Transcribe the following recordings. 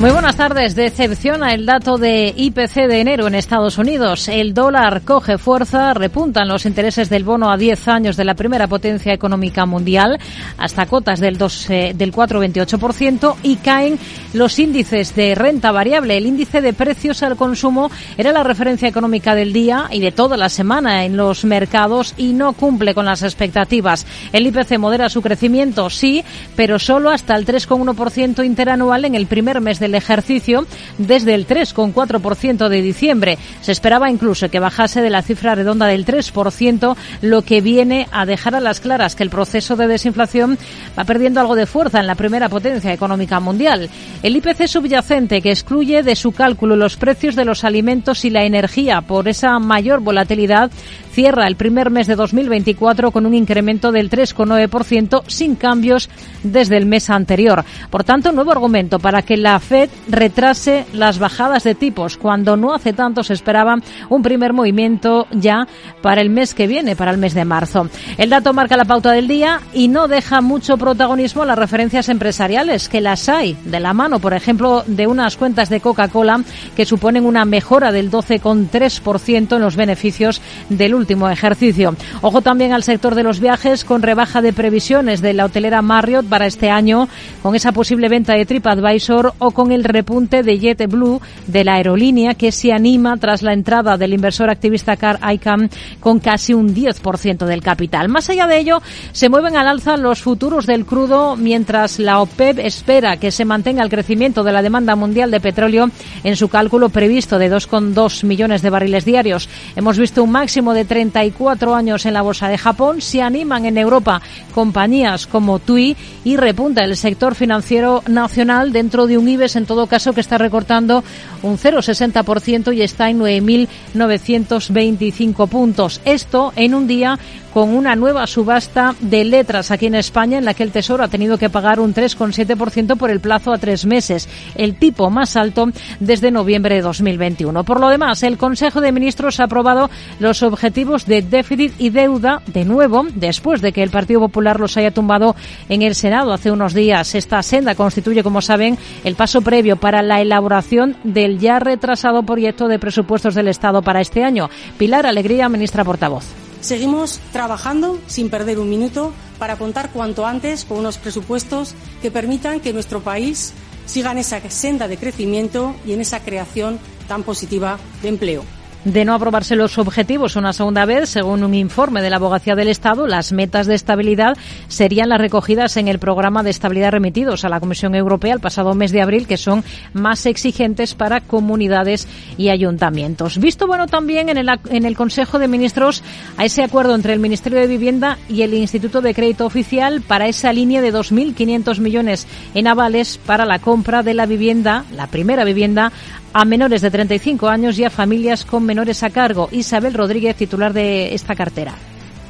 Muy buenas tardes. Decepciona el dato de IPC de enero en Estados Unidos. El dólar coge fuerza, repuntan los intereses del bono a 10 años de la primera potencia económica mundial hasta cotas del, 2, eh, del 4,28% y caen los índices de renta variable. El índice de precios al consumo era la referencia económica del día y de toda la semana en los mercados y no cumple con las expectativas. El IPC modera su crecimiento, sí, pero solo hasta el 3,1% interanual en el primer mes del ejercicio desde el 3,4% de diciembre. Se esperaba incluso que bajase de la cifra redonda del 3%, lo que viene a dejar a las claras que el proceso de desinflación va perdiendo algo de fuerza en la primera potencia económica mundial. El IPC subyacente, que excluye de su cálculo los precios de los alimentos y la energía por esa mayor volatilidad, cierra el primer mes de 2024 con un incremento del 3,9% sin cambios desde el mes anterior. Por tanto, nuevo argumento para que la Fed retrase las bajadas de tipos cuando no hace tanto se esperaba un primer movimiento ya para el mes que viene, para el mes de marzo. El dato marca la pauta del día y no deja mucho protagonismo a las referencias empresariales, que las hay de la mano, por ejemplo, de unas cuentas de Coca-Cola que suponen una mejora del 12,3% en los beneficios del último ejercicio. Ojo también al sector de los viajes con rebaja de previsiones de la hotelera Marriott para este año, con esa posible venta de TripAdvisor o con el repunte de JetBlue de la aerolínea que se anima tras la entrada del inversor activista Car ICAM con casi un 10% del capital. Más allá de ello, se mueven al alza los futuros del crudo mientras la OPEP espera que se mantenga el crecimiento de la demanda mundial de petróleo en su cálculo previsto de 2,2 millones de barriles diarios. Hemos visto un máximo de 34 años en la bolsa de Japón. Se animan en Europa compañías como TUI y repunta el sector financiero nacional dentro de un IBEX en todo caso que está recortando un 0,60% y está en 9.925 puntos. Esto en un día con una nueva subasta de letras aquí en España en la que el Tesoro ha tenido que pagar un 3,7% por el plazo a tres meses, el tipo más alto desde noviembre de 2021. Por lo demás, el Consejo de Ministros ha aprobado los objetivos de déficit y deuda de nuevo después de que el Partido Popular los haya tumbado en el Senado hace unos días. Esta senda constituye, como saben, el paso previo para la elaboración del ya retrasado proyecto de presupuestos del Estado para este año. Pilar Alegría, ministra portavoz. Seguimos trabajando sin perder un minuto para contar cuanto antes con unos presupuestos que permitan que nuestro país siga en esa senda de crecimiento y en esa creación tan positiva de empleo. De no aprobarse los objetivos una segunda vez, según un informe de la Abogacía del Estado, las metas de estabilidad serían las recogidas en el programa de estabilidad remitidos a la Comisión Europea el pasado mes de abril, que son más exigentes para comunidades y ayuntamientos. Visto bueno también en el, en el Consejo de Ministros a ese acuerdo entre el Ministerio de Vivienda y el Instituto de Crédito Oficial para esa línea de 2.500 millones en avales para la compra de la vivienda, la primera vivienda, a menores de 35 años y a familias con menores a cargo. Isabel Rodríguez, titular de esta cartera.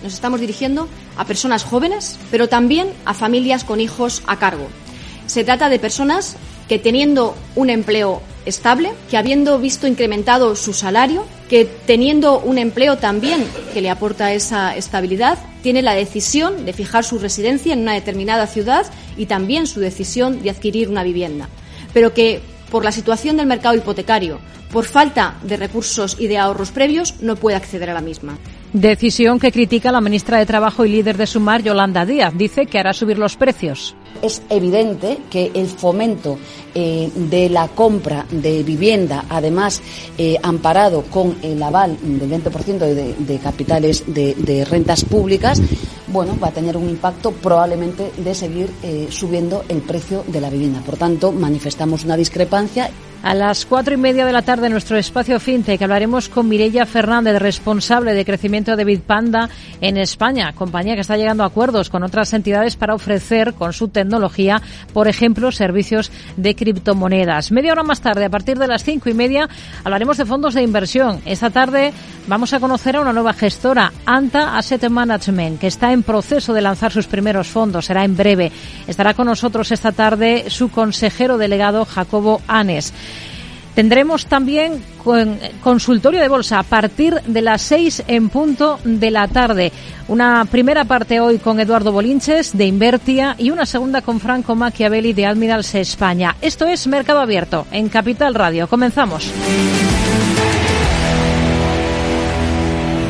Nos estamos dirigiendo a personas jóvenes, pero también a familias con hijos a cargo. Se trata de personas que teniendo un empleo estable, que habiendo visto incrementado su salario, que teniendo un empleo también que le aporta esa estabilidad, tiene la decisión de fijar su residencia en una determinada ciudad y también su decisión de adquirir una vivienda. Pero que por la situación del mercado hipotecario, por falta de recursos y de ahorros previos, no puede acceder a la misma. Decisión que critica la ministra de Trabajo y líder de Sumar, Yolanda Díaz. Dice que hará subir los precios. Es evidente que el fomento eh, de la compra de vivienda, además eh, amparado con el aval del 20% de, capitales de, de, rentas públicas, bueno, va a tener un impacto probablemente de seguir eh, subiendo el precio de la vivienda. Por tanto, manifestamos una discrepancia. A las cuatro y media de la tarde en nuestro espacio FinTech hablaremos con Mireia Fernández, responsable de crecimiento de Bitpanda en España, compañía que está llegando a acuerdos con otras entidades para ofrecer con su tecnología, por ejemplo, servicios de criptomonedas. Media hora más tarde, a partir de las cinco y media, hablaremos de fondos de inversión. Esta tarde vamos a conocer a una nueva gestora, Anta Asset Management, que está en proceso de lanzar sus primeros fondos. Será en breve. Estará con nosotros esta tarde su consejero delegado, Jacobo Anes. Tendremos también consultorio de bolsa a partir de las seis en punto de la tarde. Una primera parte hoy con Eduardo Bolinches de Invertia y una segunda con Franco Machiavelli de Admirals España. Esto es Mercado Abierto en Capital Radio. Comenzamos.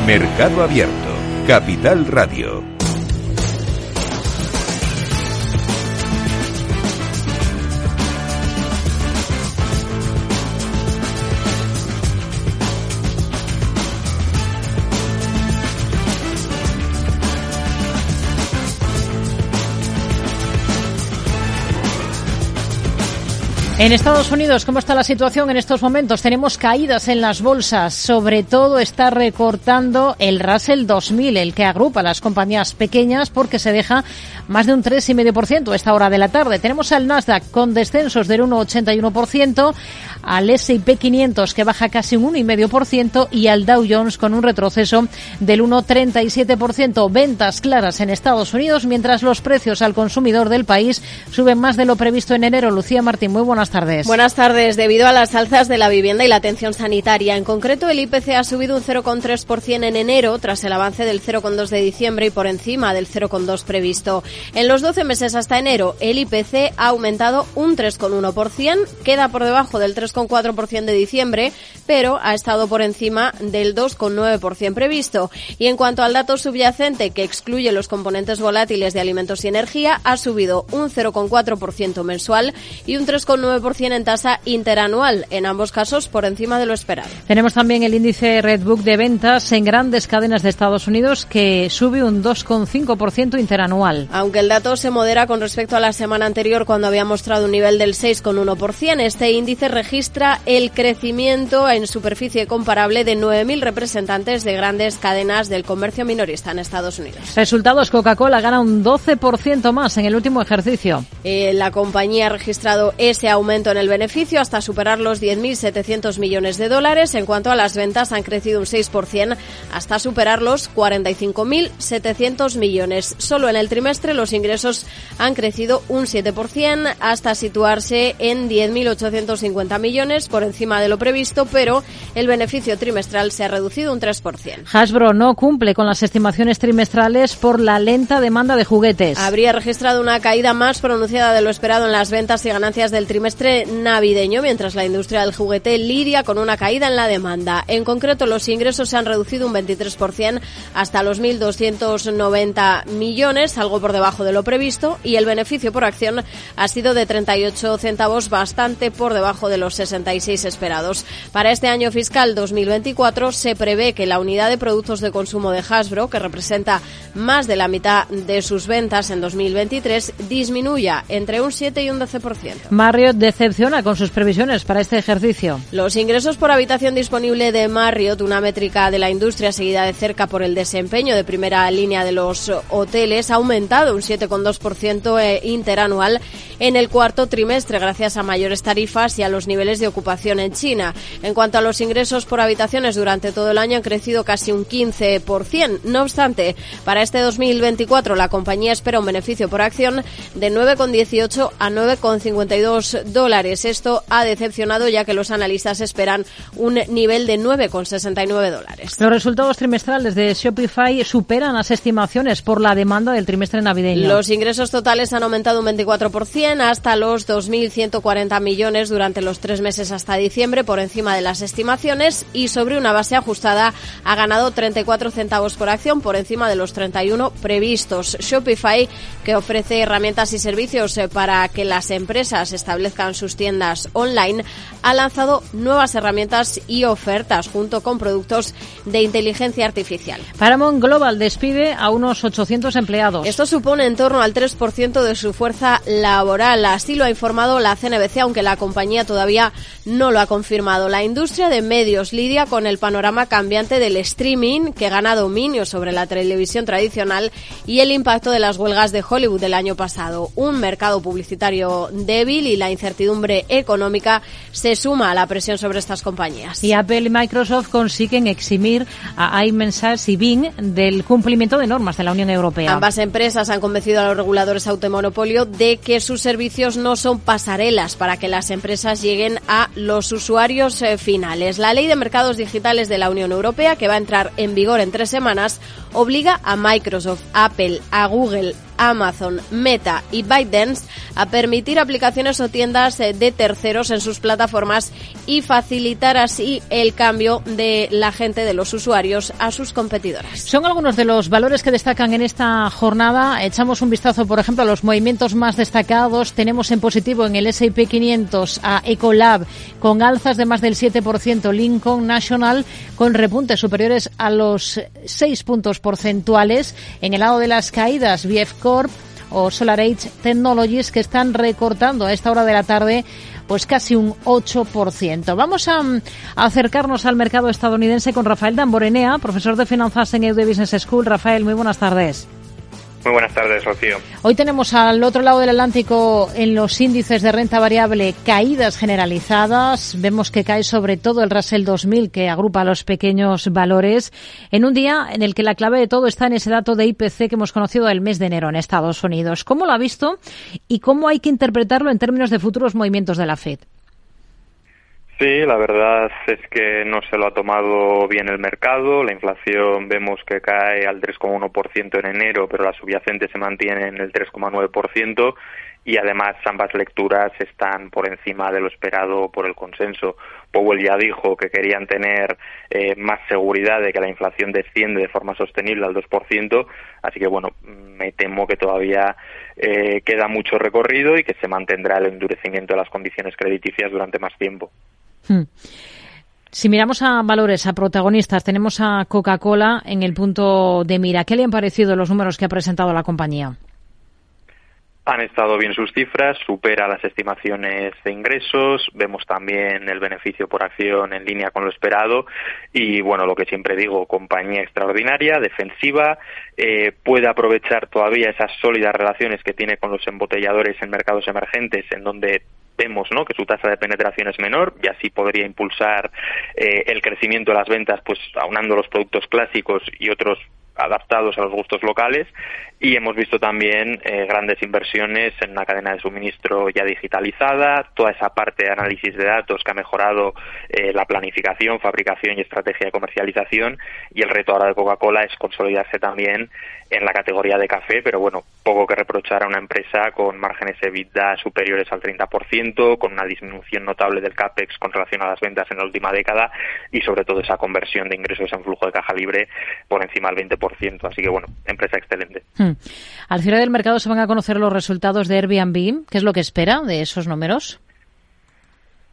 Mercado Abierto, Capital Radio. En Estados Unidos, ¿cómo está la situación en estos momentos? Tenemos caídas en las bolsas. Sobre todo está recortando el Russell 2000, el que agrupa las compañías pequeñas porque se deja más de un 3,5% a esta hora de la tarde. Tenemos al Nasdaq con descensos del 1,81%, al S&P 500 que baja casi un 1,5% y al Dow Jones con un retroceso del 1,37%. Ventas claras en Estados Unidos, mientras los precios al consumidor del país suben más de lo previsto en enero. Lucía Martín, muy buenas tardes. Buenas tardes. Debido a las alzas de la vivienda y la atención sanitaria, en concreto el IPC ha subido un 0,3% en enero tras el avance del 0,2 de diciembre y por encima del 0,2 previsto. En los 12 meses hasta enero, el IPC ha aumentado un 3,1%, queda por debajo del 3,4% de diciembre, pero ha estado por encima del 2,9% previsto. Y en cuanto al dato subyacente, que excluye los componentes volátiles de alimentos y energía, ha subido un 0,4% mensual y un 3,9% en tasa interanual, en ambos casos por encima de lo esperado. Tenemos también el índice Redbook de ventas en grandes cadenas de Estados Unidos que sube un 2,5% interanual. Aunque el dato se modera con respecto a la semana anterior cuando había mostrado un nivel del 6,1%, este índice registra el crecimiento en superficie comparable de 9.000 representantes de grandes cadenas del comercio minorista en Estados Unidos. Resultados, Coca-Cola gana un 12% más en el último ejercicio. Eh, la compañía ha registrado ese aumento en el beneficio hasta superar los 10.700 millones de dólares. En cuanto a las ventas, han crecido un 6% hasta superar los 45.700 millones. Solo en el trimestre los ingresos han crecido un 7% hasta situarse en 10.850 millones por encima de lo previsto, pero el beneficio trimestral se ha reducido un 3%. Hasbro no cumple con las estimaciones trimestrales por la lenta demanda de juguetes. Habría registrado una caída más pronunciada de lo esperado en las ventas y ganancias del trimestre navideño, mientras la industria del juguete lidia con una caída en la demanda. En concreto, los ingresos se han reducido un 23% hasta los 1.290 millones, algo por debajo de lo previsto, y el beneficio por acción ha sido de 38 centavos, bastante por debajo de los 66 esperados. Para este año fiscal 2024 se prevé que la unidad de productos de consumo de Hasbro, que representa más de la mitad de sus ventas en 2023, disminuya entre un 7 y un 12%. Marriott decepciona con sus previsiones para este ejercicio. Los ingresos por habitación disponible de Marriott, una métrica de la industria seguida de cerca por el desempeño de primera línea de los hoteles, ha aumentado un 7,2% eh, interanual en el cuarto trimestre gracias a mayores tarifas y a los niveles de ocupación en China. En cuanto a los ingresos por habitaciones durante todo el año han crecido casi un 15%. No obstante, para este 2024 la compañía espera un beneficio por acción de 9,18 a 9,52 dólares. Esto ha decepcionado ya que los analistas esperan un nivel de 9,69 dólares. Los resultados trimestrales de Shopify superan las estimaciones por la demanda del trimestre navideño. Los ingresos totales han aumentado un 24% hasta los 2.140 millones durante los tres meses hasta diciembre, por encima de las estimaciones, y sobre una base ajustada ha ganado 34 centavos por acción, por encima de los 31 previstos. Shopify, que ofrece herramientas y servicios eh, para que las empresas establezcan sus tiendas online, ha lanzado nuevas herramientas y ofertas junto con productos de inteligencia artificial. Paramount Global despide a unos 800 empleados. Esto supone en torno al 3% de su fuerza laboral. Así lo ha informado la CNBC, aunque la compañía todavía no lo ha confirmado. La industria de medios lidia con el panorama cambiante del streaming, que gana dominio sobre la televisión tradicional, y el impacto de las huelgas de Hollywood del año pasado. Un mercado publicitario débil y la incertidumbre incertidumbre económica se suma a la presión sobre estas compañías. Y Apple y Microsoft consiguen eximir a iMessage y Bing del cumplimiento de normas de la Unión Europea. Ambas empresas han convencido a los reguladores automonopolio de que sus servicios no son pasarelas para que las empresas lleguen a los usuarios eh, finales. La ley de mercados digitales de la Unión Europea, que va a entrar en vigor en tres semanas, obliga a Microsoft, Apple, a Google, Amazon, Meta y ByteDance a permitir aplicaciones o tiendas eh, de terceros en sus plataformas y facilitar así el cambio de la gente, de los usuarios, a sus competidoras. Son algunos de los valores que destacan en esta jornada. Echamos un vistazo, por ejemplo, a los movimientos más destacados. Tenemos en positivo en el S&P 500 a Ecolab con alzas de más del 7%, Lincoln National con repuntes superiores a los 6 puntos porcentuales. En el lado de las caídas, BF o SolarEdge Technologies que están recortando a esta hora de la tarde pues casi un 8%. Vamos a, a, acercarnos al mercado estadounidense con Rafael Damborenea, profesor de finanzas en EUD Business School. Rafael, muy buenas tardes. Muy buenas tardes, Rocío. Hoy tenemos al otro lado del Atlántico en los índices de renta variable caídas generalizadas. Vemos que cae sobre todo el Russell 2000 que agrupa los pequeños valores en un día en el que la clave de todo está en ese dato de IPC que hemos conocido el mes de enero en Estados Unidos. ¿Cómo lo ha visto y cómo hay que interpretarlo en términos de futuros movimientos de la Fed? Sí, la verdad es que no se lo ha tomado bien el mercado. La inflación vemos que cae al 3,1% en enero, pero la subyacente se mantiene en el 3,9% y además ambas lecturas están por encima de lo esperado por el consenso. Powell ya dijo que querían tener eh, más seguridad de que la inflación desciende de forma sostenible al 2%, así que bueno, me temo que todavía eh, queda mucho recorrido y que se mantendrá el endurecimiento de las condiciones crediticias durante más tiempo. Hmm. Si miramos a valores, a protagonistas, tenemos a Coca-Cola en el punto de mira. ¿Qué le han parecido los números que ha presentado la compañía? Han estado bien sus cifras, supera las estimaciones de ingresos, vemos también el beneficio por acción en línea con lo esperado y bueno, lo que siempre digo, compañía extraordinaria, defensiva, eh, puede aprovechar todavía esas sólidas relaciones que tiene con los embotelladores en mercados emergentes en donde ¿no? que su tasa de penetración es menor y así podría impulsar eh, el crecimiento de las ventas pues aunando los productos clásicos y otros adaptados a los gustos locales y hemos visto también eh, grandes inversiones en una cadena de suministro ya digitalizada, toda esa parte de análisis de datos que ha mejorado eh, la planificación, fabricación y estrategia de comercialización y el reto ahora de Coca-Cola es consolidarse también en la categoría de café, pero bueno, poco que reprochar a una empresa con márgenes EBITDA superiores al 30%, con una disminución notable del CAPEX con relación a las ventas en la última década y sobre todo esa conversión de ingresos en flujo de caja libre por encima del 20%. Así que bueno, empresa excelente. Hmm. Al cierre del mercado se van a conocer los resultados de Airbnb. ¿Qué es lo que espera de esos números?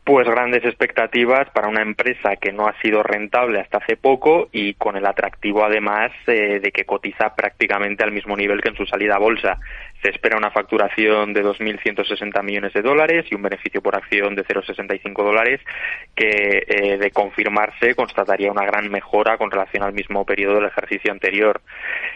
pues grandes expectativas para una empresa que no ha sido rentable hasta hace poco y con el atractivo además eh, de que cotiza prácticamente al mismo nivel que en su salida a bolsa. Se espera una facturación de 2.160 millones de dólares y un beneficio por acción de 0,65 dólares que eh, de confirmarse constataría una gran mejora con relación al mismo periodo del ejercicio anterior.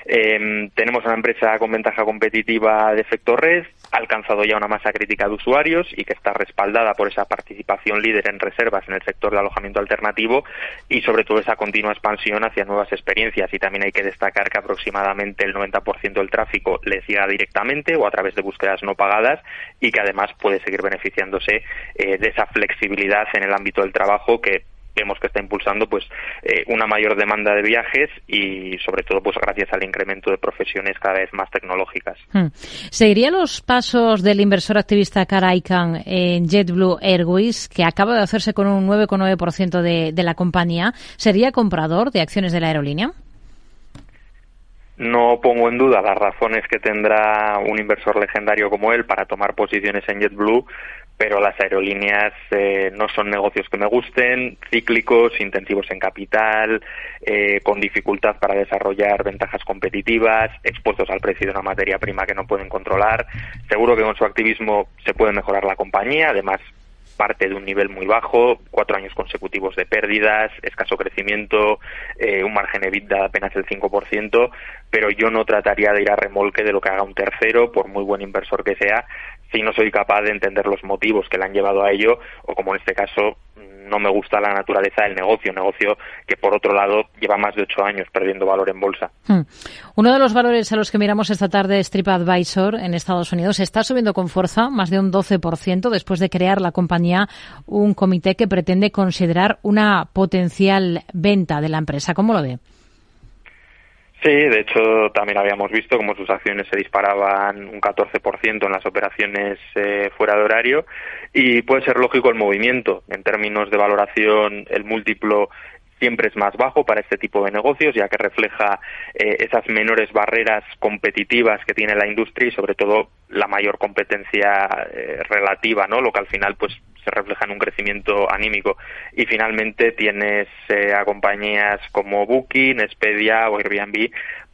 Em, tenemos una empresa con ventaja competitiva de efecto red, ha alcanzado ya una masa crítica de usuarios y que está respaldada por esa participación líder en reservas en el sector de alojamiento alternativo y sobre todo esa continua expansión hacia nuevas experiencias. Y también hay que destacar que aproximadamente el 90% del tráfico les llega directamente o a través de búsquedas no pagadas y que además puede seguir beneficiándose eh, de esa flexibilidad en el ámbito del trabajo que vemos que está impulsando pues eh, una mayor demanda de viajes y sobre todo pues gracias al incremento de profesiones cada vez más tecnológicas. Hmm. ¿Seguiría los pasos del inversor activista Cara en JetBlue Airways, que acaba de hacerse con un 9,9% de, de la compañía? ¿Sería comprador de acciones de la aerolínea? No pongo en duda las razones que tendrá un inversor legendario como él para tomar posiciones en JetBlue, pero las aerolíneas eh, no son negocios que me gusten, cíclicos, intensivos en capital, eh, con dificultad para desarrollar ventajas competitivas, expuestos al precio de una materia prima que no pueden controlar. Seguro que con su activismo se puede mejorar la compañía, además parte de un nivel muy bajo, cuatro años consecutivos de pérdidas, escaso crecimiento, eh, un margen EBITDA de apenas el 5%, pero yo no trataría de ir a remolque de lo que haga un tercero, por muy buen inversor que sea, si no soy capaz de entender los motivos que le han llevado a ello o como en este caso no me gusta la naturaleza del negocio, negocio que por otro lado lleva más de ocho años perdiendo valor en bolsa. Hmm. Uno de los valores a los que miramos esta tarde es TripAdvisor en Estados Unidos. Está subiendo con fuerza más de un 12% después de crear la compañía un comité que pretende considerar una potencial venta de la empresa. ¿Cómo lo ve? Sí, de hecho también habíamos visto cómo sus acciones se disparaban un 14% en las operaciones eh, fuera de horario y puede ser lógico el movimiento. En términos de valoración, el múltiplo siempre es más bajo para este tipo de negocios, ya que refleja eh, esas menores barreras competitivas que tiene la industria y sobre todo la mayor competencia eh, relativa, ¿no? Lo que al final pues se refleja en un crecimiento anímico. Y finalmente tienes eh, a compañías como Booking, Expedia o Airbnb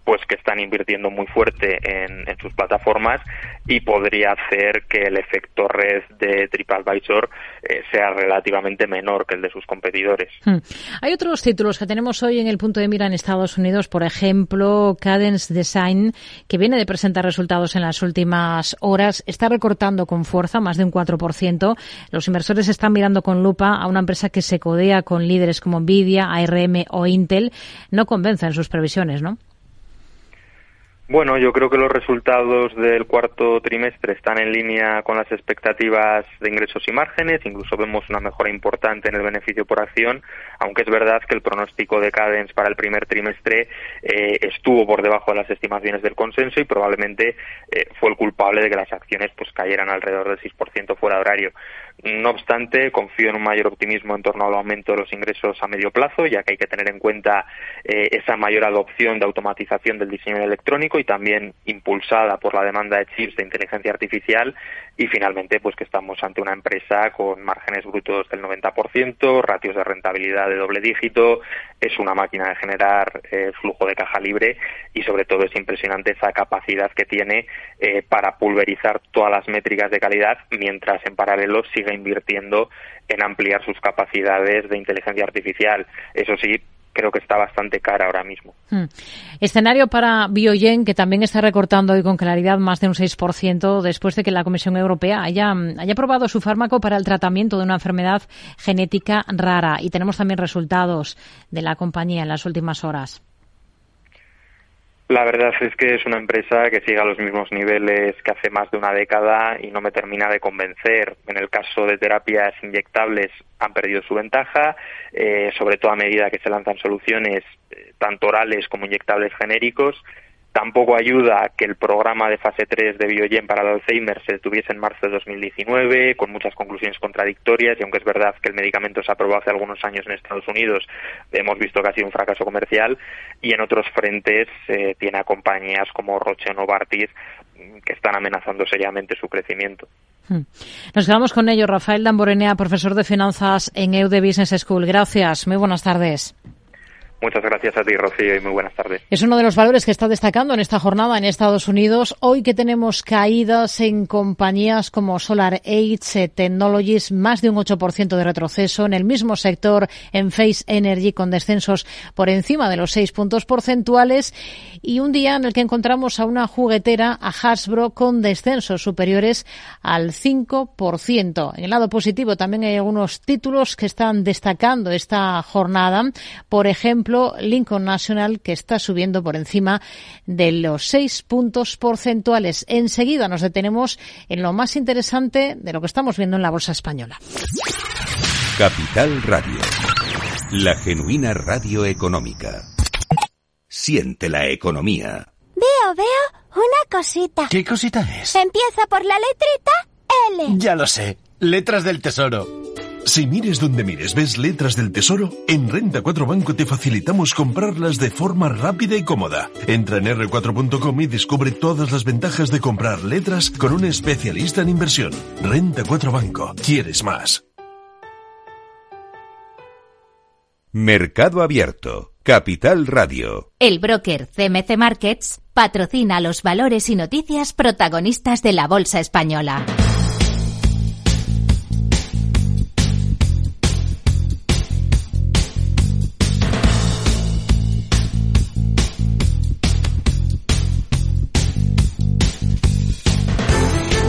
pues que están invirtiendo muy fuerte en, sus plataformas y podría hacer que el efecto red de TripAdvisor eh, sea relativamente menor que el de sus competidores. Hmm. Hay otros títulos que tenemos hoy en el punto de mira en Estados Unidos, por ejemplo, Cadence Design, que viene de presentar resultados en las últimas horas, está recortando con fuerza más de un 4%. Los inversores están mirando con lupa a una empresa que se codea con líderes como Nvidia, ARM o Intel. No convencen sus previsiones, ¿no? Bueno, yo creo que los resultados del cuarto trimestre están en línea con las expectativas de ingresos y márgenes, incluso vemos una mejora importante en el beneficio por acción, aunque es verdad que el pronóstico de Cadence para el primer trimestre eh, estuvo por debajo de las estimaciones del consenso y probablemente eh, fue el culpable de que las acciones pues cayeran alrededor del 6% fuera de horario. No obstante, confío en un mayor optimismo en torno al aumento de los ingresos a medio plazo, ya que hay que tener en cuenta eh, esa mayor adopción de automatización del diseño electrónico y también impulsada por la demanda de chips de inteligencia artificial. Y finalmente pues que estamos ante una empresa con márgenes brutos del 90%, ratios de rentabilidad de doble dígito, es una máquina de generar eh, flujo de caja libre y sobre todo es impresionante esa capacidad que tiene eh, para pulverizar todas las métricas de calidad mientras en paralelo sigue invirtiendo en ampliar sus capacidades de inteligencia artificial. Eso sí, creo que está bastante cara ahora mismo. Hmm. Escenario para Biogen, que también está recortando hoy con claridad más de un 6% después de que la Comisión Europea haya, haya aprobado su fármaco para el tratamiento de una enfermedad genética rara. Y tenemos también resultados de la compañía en las últimas horas. La verdad es que es una empresa que sigue a los mismos niveles que hace más de una década y no me termina de convencer. En el caso de terapias inyectables han perdido su ventaja, eh, sobre todo a medida que se lanzan soluciones eh, tanto orales como inyectables genéricos Tampoco ayuda que el programa de fase 3 de Biogen para el Alzheimer se detuviese en marzo de 2019, con muchas conclusiones contradictorias, y aunque es verdad que el medicamento se aprobó hace algunos años en Estados Unidos, hemos visto que ha sido un fracaso comercial, y en otros frentes eh, tiene a compañías como Roche o Novartis mm, que están amenazando seriamente su crecimiento. Hmm. Nos quedamos con ello. Rafael Damborenea, profesor de finanzas en EUD Business School. Gracias. Muy buenas tardes. Muchas gracias a ti, Rocío, y muy buenas tardes. Es uno de los valores que está destacando en esta jornada en Estados Unidos. Hoy que tenemos caídas en compañías como Solar Age Technologies, más de un 8% de retroceso. En el mismo sector, en Face Energy, con descensos por encima de los 6 puntos porcentuales. Y un día en el que encontramos a una juguetera, a Hasbro, con descensos superiores al 5%. En el lado positivo también hay algunos títulos que están destacando esta jornada. Por ejemplo, Lincoln National, que está subiendo por encima de los seis puntos porcentuales. Enseguida nos detenemos en lo más interesante de lo que estamos viendo en la bolsa española. Capital Radio, la genuina radio económica. Siente la economía. Veo, veo una cosita. ¿Qué cosita es? Empieza por la letrita L. Ya lo sé, letras del tesoro. Si mires donde mires ves letras del tesoro, en Renta 4 Banco te facilitamos comprarlas de forma rápida y cómoda. Entra en r4.com y descubre todas las ventajas de comprar letras con un especialista en inversión. Renta 4 Banco. ¿Quieres más? Mercado Abierto. Capital Radio. El broker CMC Markets patrocina los valores y noticias protagonistas de la Bolsa Española.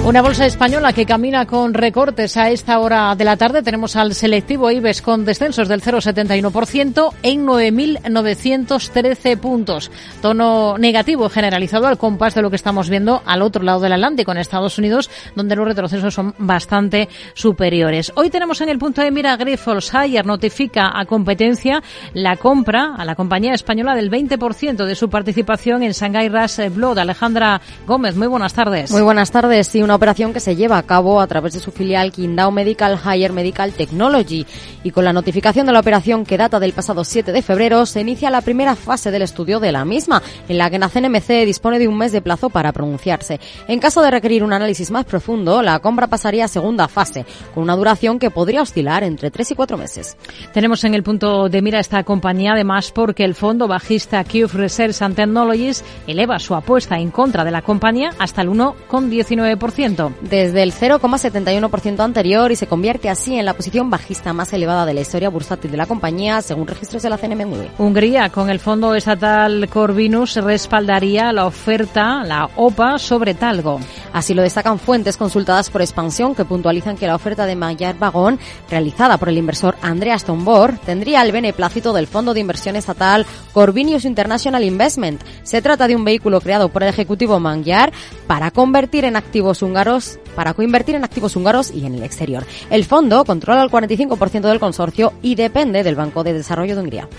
Una bolsa española que camina con recortes a esta hora de la tarde. Tenemos al selectivo IBEX con descensos del 0,71% en 9.913 puntos. Tono negativo generalizado al compás de lo que estamos viendo al otro lado del Atlántico, en Estados Unidos, donde los retrocesos son bastante superiores. Hoy tenemos en el punto de mira Grifols Higher notifica a competencia la compra a la compañía española del 20% de su participación en Shanghai Ras Blood. Alejandra Gómez, muy buenas tardes. Muy buenas tardes. Sí, una operación que se lleva a cabo a través de su filial Qingdao Medical Higher Medical Technology. Y con la notificación de la operación que data del pasado 7 de febrero, se inicia la primera fase del estudio de la misma, en la que la CNMC dispone de un mes de plazo para pronunciarse. En caso de requerir un análisis más profundo, la compra pasaría a segunda fase, con una duración que podría oscilar entre 3 y 4 meses. Tenemos en el punto de mira esta compañía, además, porque el fondo bajista Cube Research and Technologies eleva su apuesta en contra de la compañía hasta el 1,19% desde el 0,71% anterior y se convierte así en la posición bajista más elevada de la historia bursátil de la compañía, según registros de la CNMV. Hungría, con el fondo estatal Corvinus, respaldaría la oferta, la OPA, sobre Talgo. Así lo destacan fuentes consultadas por Expansión, que puntualizan que la oferta de Maillard Vagón, realizada por el inversor Andreas Tombor, tendría el beneplácito del fondo de inversión estatal Corvinus International Investment. Se trata de un vehículo creado por el ejecutivo Maillard para convertir en activos húngaros para coinvertir en activos húngaros y en el exterior. El fondo controla el 45% del consorcio y depende del Banco de Desarrollo de Hungría.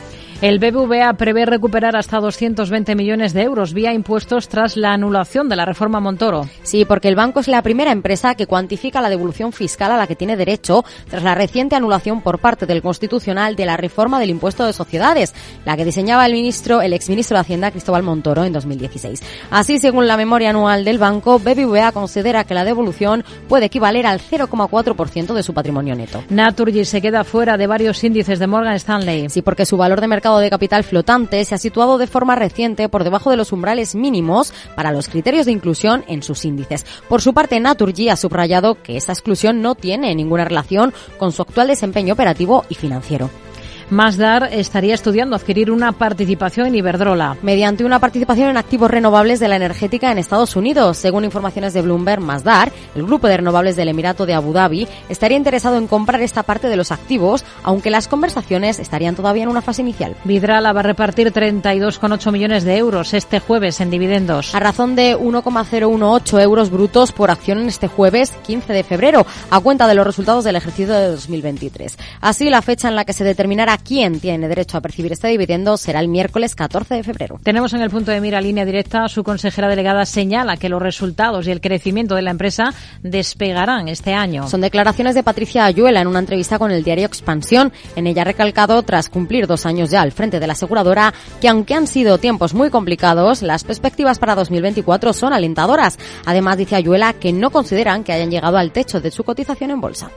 El BBVA prevé recuperar hasta 220 millones de euros vía impuestos tras la anulación de la reforma Montoro. Sí, porque el banco es la primera empresa que cuantifica la devolución fiscal a la que tiene derecho tras la reciente anulación por parte del Constitucional de la reforma del impuesto de sociedades, la que diseñaba el ministro, el exministro de Hacienda Cristóbal Montoro en 2016. Así, según la memoria anual del banco, BBVA considera que la devolución puede equivaler al 0,4% de su patrimonio neto. Naturgy se queda fuera de varios índices de Morgan Stanley. Sí, porque su valor de mercado de capital flotante se ha situado de forma reciente por debajo de los umbrales mínimos para los criterios de inclusión en sus índices. Por su parte, Naturgy ha subrayado que esa exclusión no tiene ninguna relación con su actual desempeño operativo y financiero. Masdar estaría estudiando adquirir una participación en Iberdrola. Mediante una participación en activos renovables de la energética en Estados Unidos. Según informaciones de Bloomberg, Masdar, el grupo de renovables del Emirato de Abu Dhabi, estaría interesado en comprar esta parte de los activos, aunque las conversaciones estarían todavía en una fase inicial. Vidrala va a repartir 32,8 millones de euros este jueves en dividendos. A razón de 1,018 euros brutos por acción en este jueves 15 de febrero, a cuenta de los resultados del ejercicio de 2023. Así, la fecha en la que se determinará quién tiene derecho a percibir este dividendo será el miércoles 14 de febrero. Tenemos en el punto de mira línea directa, su consejera delegada señala que los resultados y el crecimiento de la empresa despegarán este año. Son declaraciones de Patricia Ayuela en una entrevista con el diario Expansión. En ella ha recalcado, tras cumplir dos años ya al frente de la aseguradora, que aunque han sido tiempos muy complicados, las perspectivas para 2024 son alentadoras. Además, dice Ayuela que no consideran que hayan llegado al techo de su cotización en bolsa.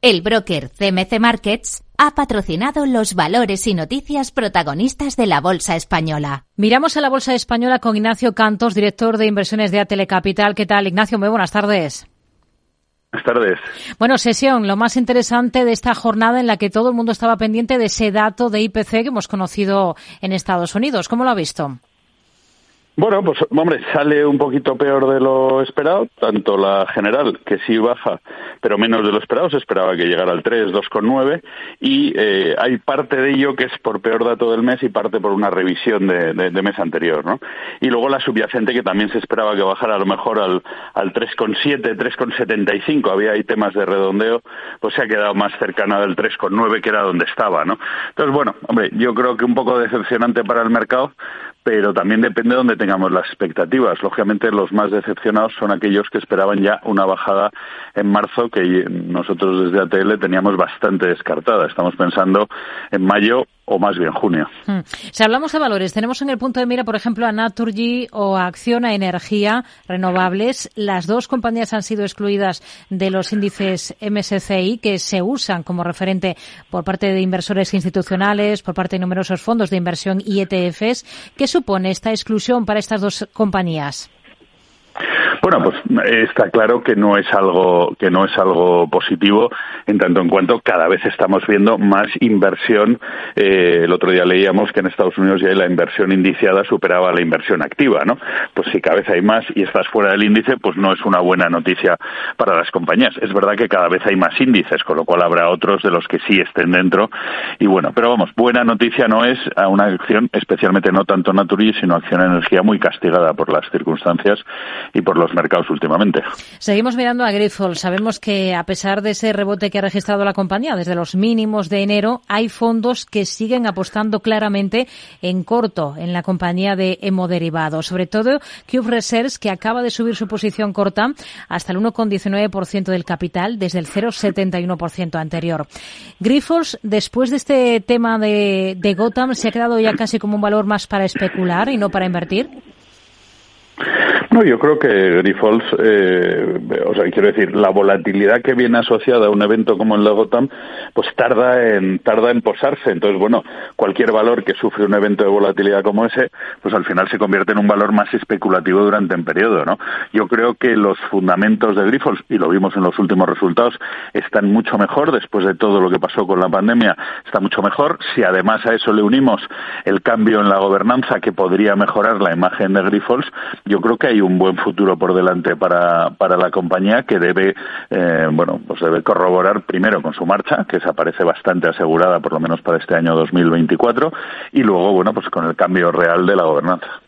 El broker CMC Markets ha patrocinado los valores y noticias protagonistas de la Bolsa Española. Miramos a la Bolsa Española con Ignacio Cantos, director de inversiones de Atelecapital. ¿Qué tal, Ignacio? Muy buenas tardes. Buenas tardes. Bueno, sesión, lo más interesante de esta jornada en la que todo el mundo estaba pendiente de ese dato de IPC que hemos conocido en Estados Unidos. ¿Cómo lo ha visto? Bueno, pues hombre, sale un poquito peor de lo esperado, tanto la general, que sí baja, pero menos de lo esperado, se esperaba que llegara al 3, 2,9, y eh, hay parte de ello que es por peor dato del mes y parte por una revisión de, de, mes anterior, ¿no? Y luego la subyacente, que también se esperaba que bajara a lo mejor al, al 3,7, 3,75, había ahí temas de redondeo, pues se ha quedado más cercana del 3,9, que era donde estaba, ¿no? Entonces, bueno, hombre, yo creo que un poco decepcionante para el mercado, pero también depende de dónde tengamos las expectativas. Lógicamente, los más decepcionados son aquellos que esperaban ya una bajada en marzo que nosotros desde ATL teníamos bastante descartada. Estamos pensando en mayo o más bien junio. Hmm. Si hablamos de valores, tenemos en el punto de mira, por ejemplo, a Naturgy o a Acciona Energía Renovables. Las dos compañías han sido excluidas de los índices MSCI que se usan como referente por parte de inversores institucionales, por parte de numerosos fondos de inversión y ETFs. ¿Qué supone esta exclusión para estas dos compañías? Bueno, pues está claro que no es algo que no es algo positivo en tanto en cuanto cada vez estamos viendo más inversión. Eh, el otro día leíamos que en Estados Unidos ya la inversión indiciada superaba la inversión activa, ¿no? Pues si cada vez hay más y estás fuera del índice, pues no es una buena noticia para las compañías. Es verdad que cada vez hay más índices, con lo cual habrá otros de los que sí estén dentro. Y bueno, pero vamos, buena noticia no es a una acción, especialmente no tanto Naturi, sino acción energía muy castigada por las circunstancias y por los mercados últimamente. Seguimos mirando a Grifols. Sabemos que a pesar de ese rebote que ha registrado la compañía desde los mínimos de enero, hay fondos que siguen apostando claramente en corto en la compañía de hemoderivados. Sobre todo Cube Research, que acaba de subir su posición corta hasta el 1,19% del capital desde el 0,71% anterior. Grifols, después de este tema de Gotham, se ha quedado ya casi como un valor más para especular y no para invertir. No, yo creo que Grifols, eh, o sea, quiero decir, la volatilidad que viene asociada a un evento como el de Gotham, pues tarda en, tarda en posarse. Entonces, bueno, cualquier valor que sufre un evento de volatilidad como ese, pues al final se convierte en un valor más especulativo durante un periodo, ¿no? Yo creo que los fundamentos de Grifols, y lo vimos en los últimos resultados, están mucho mejor después de todo lo que pasó con la pandemia, está mucho mejor. Si además a eso le unimos el cambio en la gobernanza que podría mejorar la imagen de Grifols, yo creo que hay un buen futuro por delante para, para la compañía que debe, eh, bueno, pues debe corroborar primero con su marcha, que se aparece bastante asegurada por lo menos para este año 2024, y luego, bueno, pues con el cambio real de la gobernanza.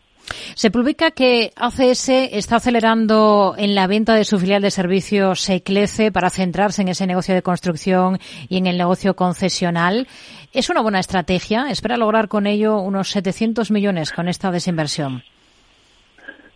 Se publica que ACS está acelerando en la venta de su filial de servicios Eclece para centrarse en ese negocio de construcción y en el negocio concesional. ¿Es una buena estrategia? ¿Espera lograr con ello unos 700 millones con esta desinversión?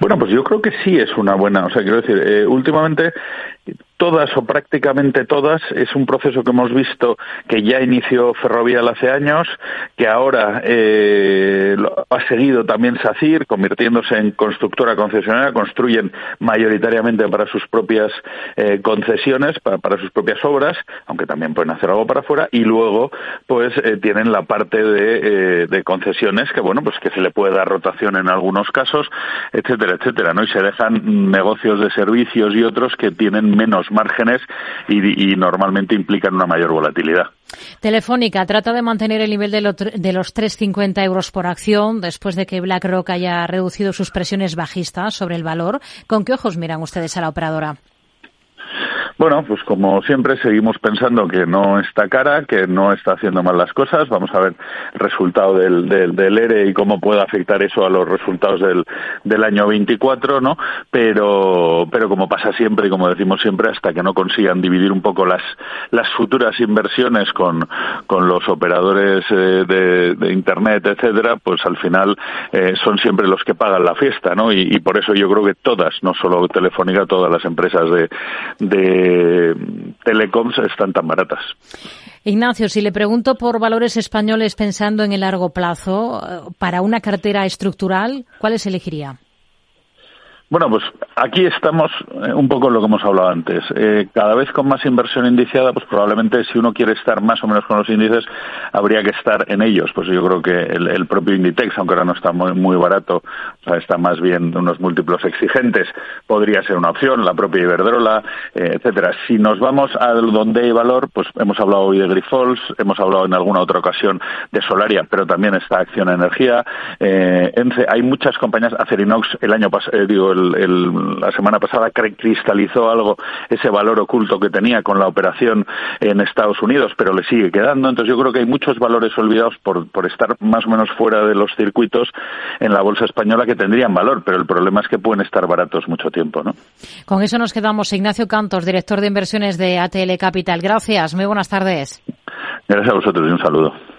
Bueno, pues yo creo que sí es una buena, o sea, quiero decir, eh, últimamente todas o prácticamente todas es un proceso que hemos visto que ya inició Ferrovial hace años, que ahora eh, ha seguido también SACIR, convirtiéndose en constructora concesionaria, construyen mayoritariamente para sus propias eh, concesiones, para, sus propias obras, aunque también pueden hacer algo para afuera, y luego pues eh, tienen la parte de, de, concesiones que bueno pues que se le puede dar rotación en algunos casos, etcétera, etcétera, ¿no? Y se dejan negocios de servicios y otros que tienen menos márgenes y, normalmente implican una mayor volatilidad. Telefónica trata de mantener el nivel de, de los 3,50 euros por acción después de que BlackRock haya reducido sus presiones bajistas sobre el valor. ¿Con qué ojos miran ustedes a la operadora? Bueno, pues como siempre seguimos pensando que no está cara, que no está haciendo mal las cosas. Vamos a ver el resultado del, del, ERE y cómo puede afectar eso a los resultados del, del año 24, ¿no? Pero, pero como pasa siempre y como decimos siempre, hasta que no consigan dividir un poco las, las futuras inversiones con, con los operadores eh, de, de, Internet, etcétera, pues al final eh, son siempre los que pagan la fiesta, ¿no? Y, y, por eso yo creo que todas, no solo Telefónica, todas las empresas de, de telecoms están tan baratas. Ignacio, si le pregunto por valores españoles pensando en el largo plazo, eh, para una cartera estructural, ¿cuáles elegiría? Bueno, pues aquí estamos eh, un poco en lo que hemos hablado antes. Eh, cada vez con más inversión indiciada, pues probablemente si uno quiere estar más o menos con los índices, habría que estar en ellos. Pues yo creo que el, propio Inditex, aunque ahora no está muy, muy barato, o sea, está más bien unos múltiplos exigentes, podría ser una opción, la propia Iberdrola, eh, etcétera. Si nos vamos a donde hay valor, pues hemos hablado hoy de Grifols, hemos hablado en alguna otra ocasión de Solaria, pero también está Acción Energía. Eh, hay muchas compañías, Acerinox, el año pasado, digo, el la semana pasada cristalizó algo ese valor oculto que tenía con la operación en Estados Unidos, pero le sigue quedando. Entonces yo creo que hay muchos valores olvidados por, por estar más o menos fuera de los circuitos en la bolsa española que tendrían valor, pero el problema es que pueden estar baratos mucho tiempo, ¿no? Con eso nos quedamos. Ignacio Cantos, director de inversiones de ATL Capital. Gracias. Muy buenas tardes. Gracias a vosotros y un saludo.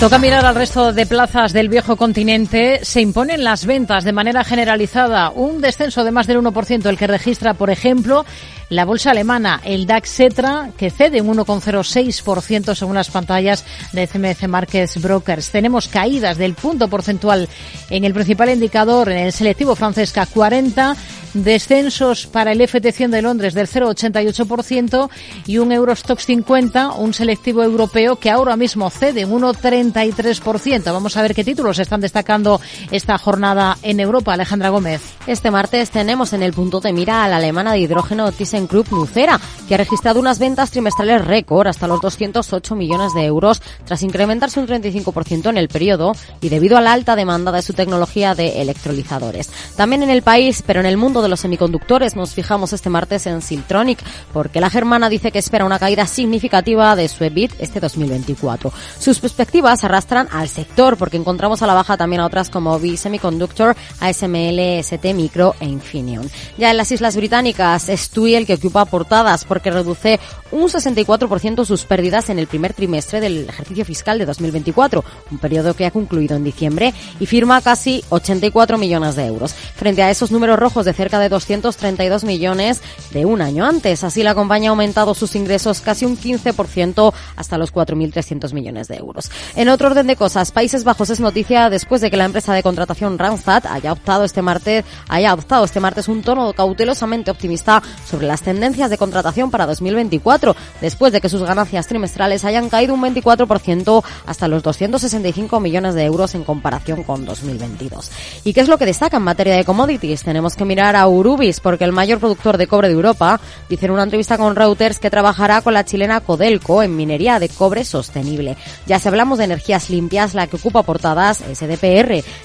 Toca mirar al resto de plazas del viejo continente. Se imponen las ventas de manera generalizada. Un descenso de más del 1% el que registra, por ejemplo, la bolsa alemana, el DAX Cetra, que cede un 1,06% según las pantallas de CMC Markets Brokers. Tenemos caídas del punto porcentual en el principal indicador, en el selectivo francés k 40, descensos para el FT100 de Londres del 0,88% y un Eurostox 50, un selectivo europeo que ahora mismo cede un 1,33%. Vamos a ver qué títulos están destacando esta jornada en Europa. Alejandra Gómez. Este martes tenemos en el punto de mira a la alemana de hidrógeno ThyssenKrupp Nucera, que ha registrado unas ventas trimestrales récord hasta los 208 millones de euros tras incrementarse un 35% en el periodo y debido a la alta demanda de su tecnología de electrolizadores. También en el país, pero en el mundo de los semiconductores, nos fijamos este martes en Siltronic, porque la germana dice que espera una caída significativa de su EBIT este 2024. Sus perspectivas arrastran al sector, porque encontramos a la baja también a otras como B Semiconductor, ASML, ST Micro e Infineon. Ya en las Islas Británicas, TUI el que ocupa portadas, porque reduce un 64% sus pérdidas en el primer trimestre del ejercicio fiscal de 2024, un periodo que ha concluido en diciembre, y firma casi 84 millones de euros, frente a esos números rojos de cerca de 232 millones de un año antes. Así la compañía ha aumentado sus ingresos casi un 15% hasta los 4.300 millones de euros. En otro orden de cosas, Países Bajos es noticia después de que la empresa de contratación Randstad haya optado este martes, haya adoptado este martes un tono cautelosamente optimista sobre las tendencias de contratación para 2024, después de que sus ganancias trimestrales hayan caído un 24% hasta los 265 millones de euros en comparación con 2022. ¿Y qué es lo que destaca en materia de commodities? Tenemos que mirar a Urubis, porque el mayor productor de cobre de Europa dice en una entrevista con Reuters que trabajará con la chilena Codelco en minería de cobre sostenible. Ya si hablamos de energías limpias, la que ocupa portadas es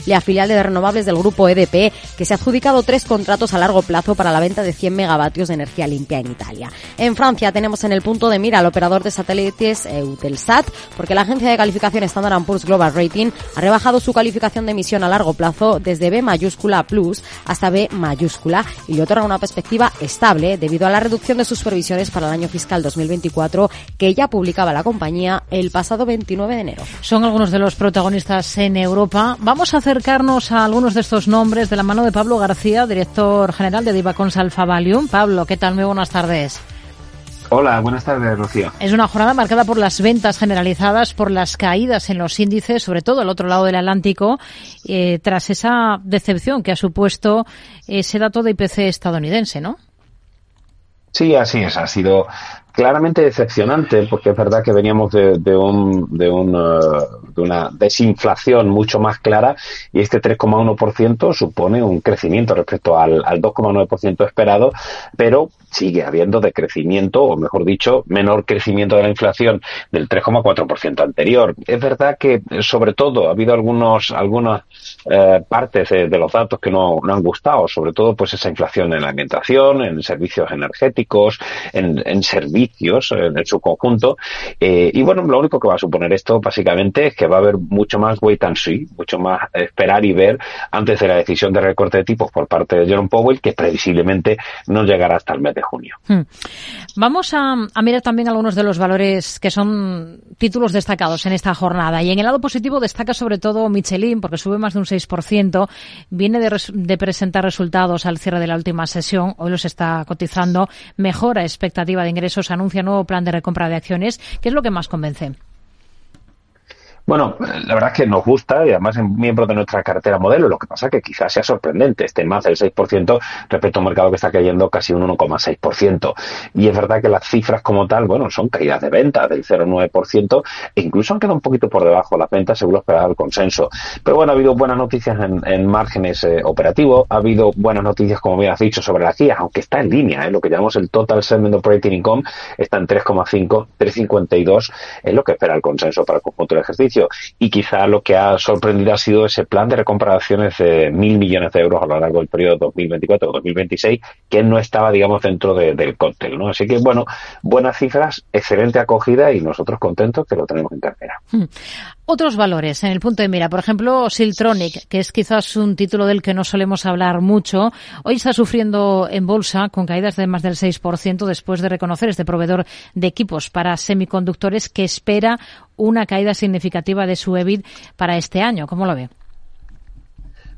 la filial de renovables del grupo EDP, que se ha adjudicado tres contratos a largo plazo para la venta de 100 megavatios de energía limpia en Italia. En Francia tenemos en el punto de mira al operador de satélites Eutelsat, porque la agencia de calificación Standard Poor's Global Rating ha rebajado su calificación de emisión a largo plazo desde B mayúscula plus hasta B mayúscula y le otorga una perspectiva estable debido a la reducción de sus previsiones para el año fiscal 2024 que ya publicaba la compañía el pasado 29 de enero. Son algunos de los protagonistas en Europa. Vamos a acercarnos a algunos de estos nombres de la mano de Pablo García, director general de Divacons Alfa Valium. Pablo, ¿qué tal? Muy buenas tardes. Hola, buenas tardes, Rocío. Es una jornada marcada por las ventas generalizadas, por las caídas en los índices, sobre todo al otro lado del Atlántico, eh, tras esa decepción que ha supuesto ese dato de IPC estadounidense, ¿no? Sí, así es. Ha sido claramente decepcionante porque es verdad que veníamos de, de, un, de, un, uh, de una desinflación mucho más clara y este 3,1% supone un crecimiento respecto al, al 2,9% esperado, pero sigue habiendo decrecimiento, o mejor dicho, menor crecimiento de la inflación del 3,4% anterior. Es verdad que, sobre todo, ha habido algunos, algunas eh, partes de, los datos que no, no, han gustado, sobre todo pues esa inflación en la alimentación, en servicios energéticos, en, en servicios en, en, su conjunto. Eh, y bueno, lo único que va a suponer esto, básicamente, es que va a haber mucho más wait and see, mucho más esperar y ver antes de la decisión de recorte de tipos por parte de Jerome Powell, que previsiblemente no llegará hasta el mes de junio. Hmm. Vamos a, a, mirar también algunos de los valores que son títulos destacados en esta jornada. Y en el lado positivo destaca sobre todo Michelin, porque sube más de un 6%. Viene de, de presentar resultados al cierre de la última sesión. Hoy los está cotizando. Mejora expectativa de ingresos. Anuncia nuevo plan de recompra de acciones. ¿Qué es lo que más convence? Bueno, la verdad es que nos gusta y además es miembro de nuestra cartera modelo. Lo que pasa es que quizás sea sorprendente, este más del 6% respecto a un mercado que está cayendo casi un 1,6%. Y es verdad que las cifras como tal, bueno, son caídas de venta del 0,9% e incluso han quedado un poquito por debajo las ventas según lo esperaba el consenso. Pero bueno, ha habido buenas noticias en, en márgenes eh, operativos, ha habido buenas noticias, como bien has dicho, sobre las guías, aunque está en línea, ¿eh? lo que llamamos el Total Segment Operating Income está en 3,5, 3,52 es lo que espera el consenso para el conjunto del ejercicio y quizá lo que ha sorprendido ha sido ese plan de recompra de mil millones de euros a lo largo del periodo 2024-2026 que no estaba, digamos, dentro de, del cóctel, ¿no? Así que, bueno, buenas cifras, excelente acogida y nosotros contentos que lo tenemos en cartera. Hmm. Otros valores en el punto de mira, por ejemplo, Siltronic, que es quizás un título del que no solemos hablar mucho, hoy está sufriendo en bolsa con caídas de más del 6% después de reconocer este proveedor de equipos para semiconductores que espera una caída significativa de su EBIT para este año. ¿Cómo lo ve?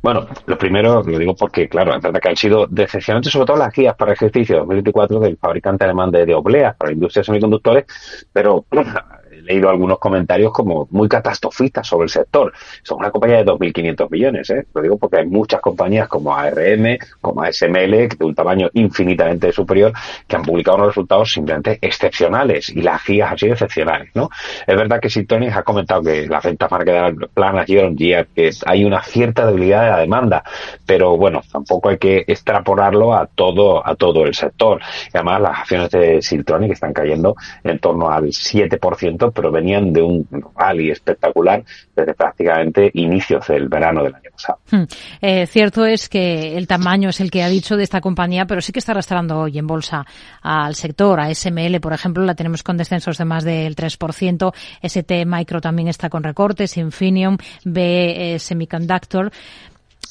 Bueno, lo primero lo digo porque, claro, es verdad que han sido decepcionantes, sobre todo las guías para ejercicio 2024 del fabricante alemán de, de obleas para la industria semiconductores, pero leído algunos comentarios como muy catastrofistas sobre el sector. Son una compañía de 2.500 millones, ¿eh? Lo digo porque hay muchas compañías como ARM, como ASML, de un tamaño infinitamente superior, que han publicado unos resultados simplemente excepcionales y las guías sido excepcionales, ¿no? Es verdad que Tony ha comentado que las ventas quedar planas year on year, que hay una cierta debilidad de la demanda, pero bueno, tampoco hay que extrapolarlo a todo, a todo el sector. Y además las acciones de Siltronic están cayendo en torno al 7%, pero venían de un rally espectacular desde prácticamente inicios del verano del año pasado. Hmm. Eh, cierto es que el tamaño es el que ha dicho de esta compañía, pero sí que está arrastrando hoy en bolsa al sector. A SML, por ejemplo, la tenemos con descensos de más del 3%. ST Micro también está con recortes. Infineon, B eh, Semiconductor.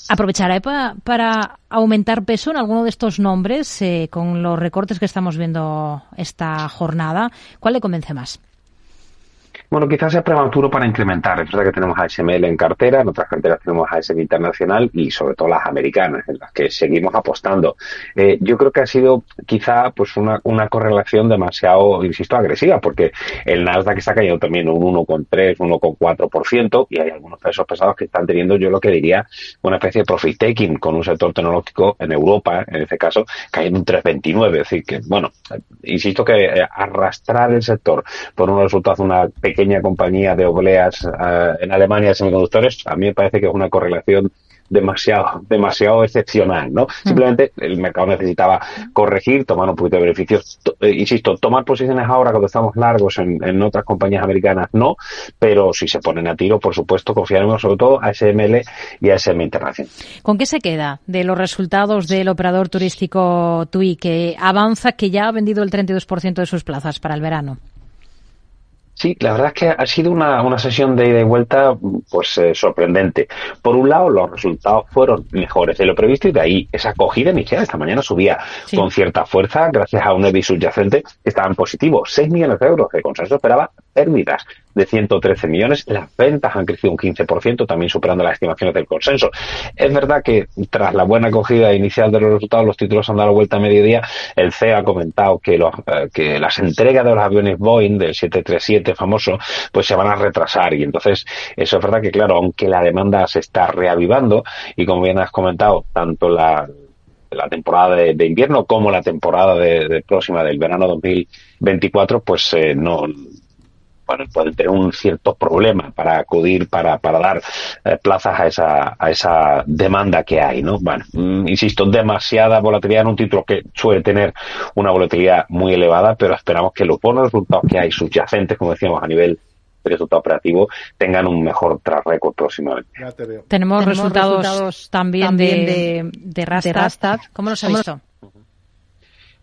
¿Aprovechará para, aumentar peso en alguno de estos nombres eh, con los recortes que estamos viendo esta jornada? ¿Cuál le convence más? Bueno, quizás sea prematuro para incrementar. Es verdad que tenemos ASML en cartera, en otras carteras tenemos ASM Internacional y sobre todo las americanas, en las que seguimos apostando. Eh, yo creo que ha sido quizá pues una, una correlación demasiado, insisto, agresiva, porque el Nasdaq está cayendo también un 1,3, 1,4% y hay algunos pesos pesados que están teniendo, yo lo que diría, una especie de profit taking con un sector tecnológico en Europa, en este caso, cayendo un 3,29. Es decir, que, bueno, insisto que eh, arrastrar el sector por unos resultados, una pequeña pequeña compañía de obleas eh, en Alemania de semiconductores, a mí me parece que es una correlación demasiado, demasiado excepcional, ¿no? Mm. Simplemente el mercado necesitaba corregir, tomar un poquito de beneficios. Eh, insisto, tomar posiciones ahora cuando estamos largos en, otras compañías americanas, no, pero si se ponen a tiro, por supuesto, confiaremos sobre todo a SML y a SM Internacional. ¿Con qué se queda de los resultados del operador turístico TUI que avanza que ya ha vendido el 32% de sus plazas para el verano? Sí, la verdad es que ha sido una, una sesión de ida y vuelta pues eh, sorprendente. Por un lado, los resultados fueron mejores de lo previsto y de ahí esa acogida inicial esta mañana subía con cierta fuerza gracias a un EBI subyacente que estaba en positivo. 6 millones de euros. El consenso esperaba pérdidas de 113 millones. Las ventas han crecido un 15%, también superando las estimaciones del consenso. Es verdad que tras la buena acogida inicial de los resultados, los títulos han dado vuelta a mediodía. El CEO ha comentado que, los, eh, que las entregas de los aviones Boeing del 737 famoso, pues se van a retrasar. Y entonces, eso es verdad que, claro, aunque la demanda se está reavivando, y como bien has comentado, tanto la, la temporada de, invierno como la temporada de, próxima del verano 2024, pues eh, no bueno, pueden tener un cierto problema para acudir, para, para dar eh, plazas a esa, a esa demanda que hay, ¿no? Bueno, mm, insisto, demasiada volatilidad en un título que suele tener una volatilidad muy elevada, pero esperamos que los buenos resultados que hay subyacentes, como decíamos, a nivel de resultado operativo, tengan un mejor track record próximamente. Tenemos, resultados, también, de, de, Rastad. ¿Cómo los ha visto?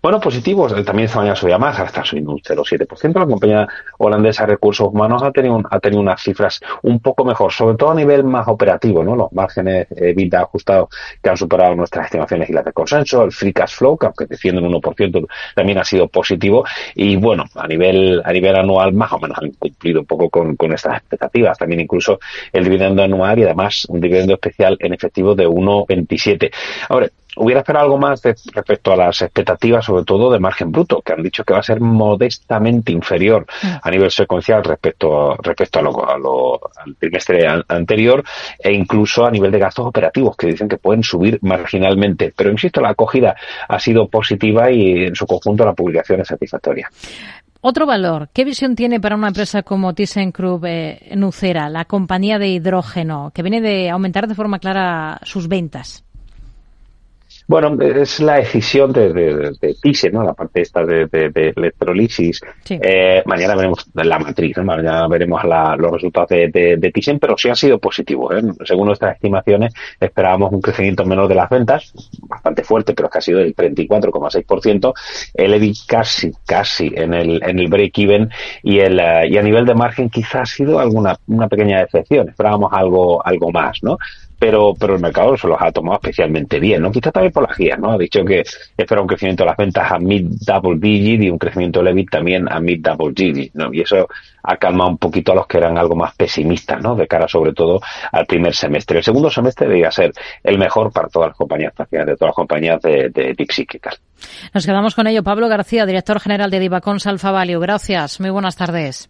Bueno, positivos. También esta mañana subía más, hasta un 0,7%. La compañía holandesa de recursos humanos ha tenido, ha tenido unas cifras un poco mejor, sobre todo a nivel más operativo, ¿no? Los márgenes eh, vida ajustados que han superado nuestras estimaciones y las de consenso, el free cash flow, que aunque defienden un 1%, también ha sido positivo. Y bueno, a nivel, a nivel anual, más o menos han cumplido un poco con, con estas expectativas. También incluso el dividendo anual y además un dividendo especial en efectivo de 1,27. Ahora, hubiera esperado algo más respecto a las expectativas, sobre todo de margen bruto, que han dicho que va a ser modestamente inferior a nivel secuencial respecto, respecto lo, al trimestre anterior e incluso a nivel de gastos operativos, que dicen que pueden subir marginalmente. Pero insisto, la acogida ha sido positiva y en su conjunto la publicación es satisfactoria. Otro valor, ¿qué visión tiene para una empresa como ThyssenKrupp eh, Nucera, la compañía de hidrógeno, que viene de aumentar de forma clara sus ventas? Bueno, es la decisión de, de, de ¿no? La parte esta de, de electrolisis. Eh, mañana veremos la matriz, ¿no? Mañana veremos los resultados de, de, Thyssen, pero sí ha sido positivo, ¿eh? Según nuestras estimaciones, esperábamos un crecimiento menor de las ventas, bastante fuerte, pero es que ha sido del 34,6%. El EBIT casi, casi en el, en el break-even y, el, eh, y a nivel de margen quizás ha sido alguna, una pequeña decepción. Esperábamos algo, algo más, ¿no? Pero, pero el mercado se los ha tomado especialmente bien, ¿no? Quizás también por las guías, ¿no? Ha dicho que espera un crecimiento de las ventas a mid-double digit y un crecimiento del EBIT también a mid-double digit, ¿no? Y eso ha calmado un poquito a los que eran algo más pesimistas, ¿no? De cara sobre todo al primer semestre. El segundo semestre debería ser el mejor para todas las compañías, de todas las compañías de, de Deep Nos quedamos con ello. Pablo García, director general de Divacons Alfa Value. Gracias. Muy buenas tardes.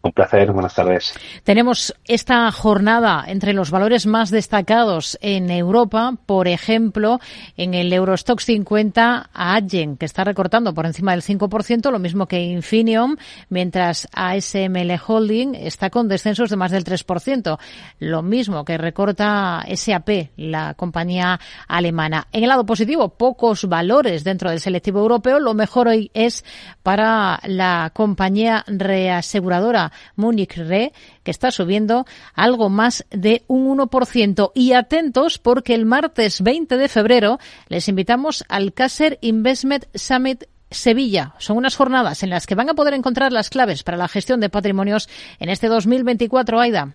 Un placer, buenas tardes. Tenemos esta jornada entre los valores más destacados en Europa, por ejemplo, en el Eurostox 50 a Adyen, que está recortando por encima del 5%, lo mismo que Infineon, mientras ASML Holding está con descensos de más del 3%, lo mismo que recorta SAP, la compañía alemana. En el lado positivo, pocos valores dentro del selectivo europeo, lo mejor hoy es para la compañía reaseguradora Munich Re, que está subiendo algo más de un 1%. Y atentos porque el martes 20 de febrero les invitamos al Caser Investment Summit Sevilla. Son unas jornadas en las que van a poder encontrar las claves para la gestión de patrimonios en este 2024, Aida.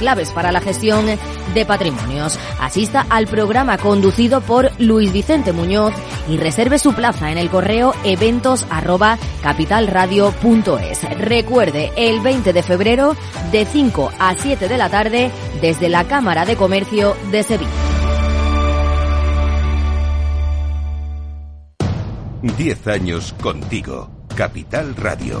claves para la gestión de patrimonios. Asista al programa conducido por Luis Vicente Muñoz y reserve su plaza en el correo eventos Recuerde, el 20 de febrero de 5 a 7 de la tarde desde la Cámara de Comercio de Sevilla. 10 años contigo. Capital Radio.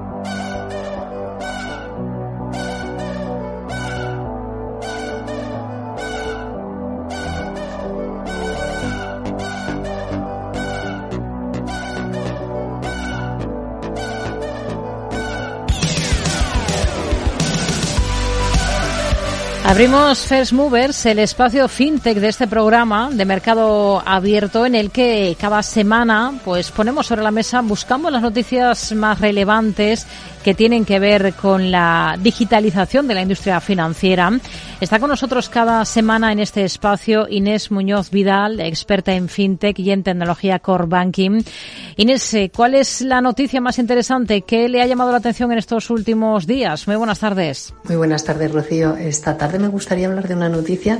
Abrimos First Movers, el espacio fintech de este programa de mercado abierto en el que cada semana pues ponemos sobre la mesa, buscamos las noticias más relevantes que tienen que ver con la digitalización de la industria financiera. Está con nosotros cada semana en este espacio Inés Muñoz Vidal, experta en fintech y en tecnología core banking. Inés, eh, ¿cuál es la noticia más interesante que le ha llamado la atención en estos últimos días? Muy buenas tardes. Muy buenas tardes, Rocío. Esta tarde me gustaría hablar de una noticia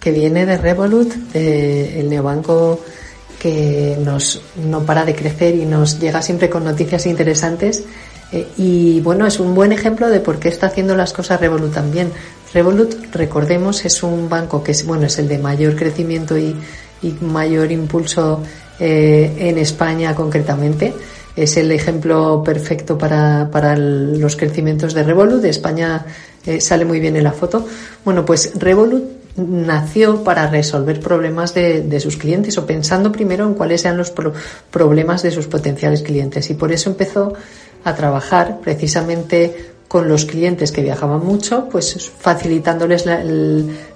que viene de Revolut, el neobanco que nos, no para de crecer y nos llega siempre con noticias interesantes. Eh, y bueno, es un buen ejemplo de por qué está haciendo las cosas Revolut también. Revolut, recordemos, es un banco que es, bueno, es el de mayor crecimiento y, mayor impulso eh, en España concretamente es el ejemplo perfecto para, para los crecimientos de Revolut. De España eh, sale muy bien en la foto. Bueno, pues Revolut nació para resolver problemas de, sus clientes o pensando primero en cuáles eran los problemas de sus potenciales clientes. Y por eso empezó a trabajar precisamente con los clientes que viajaban mucho, pues facilitándoles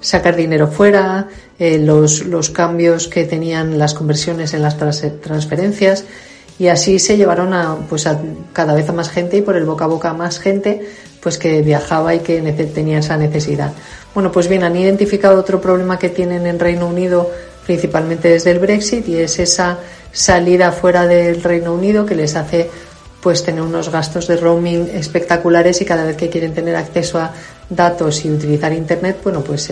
sacar dinero fuera, eh, los, los cambios que tenían las conversiones en las transferencias y así se llevaron a, pues a cada vez a más gente y por el boca a boca a más gente pues que viajaba y que tenía esa necesidad. Bueno, pues bien, han identificado otro problema que tienen en Reino Unido principalmente desde el Brexit y es esa salida fuera del Reino Unido que les hace pues tener unos gastos de roaming espectaculares y cada vez que quieren tener acceso a datos y utilizar internet, bueno, pues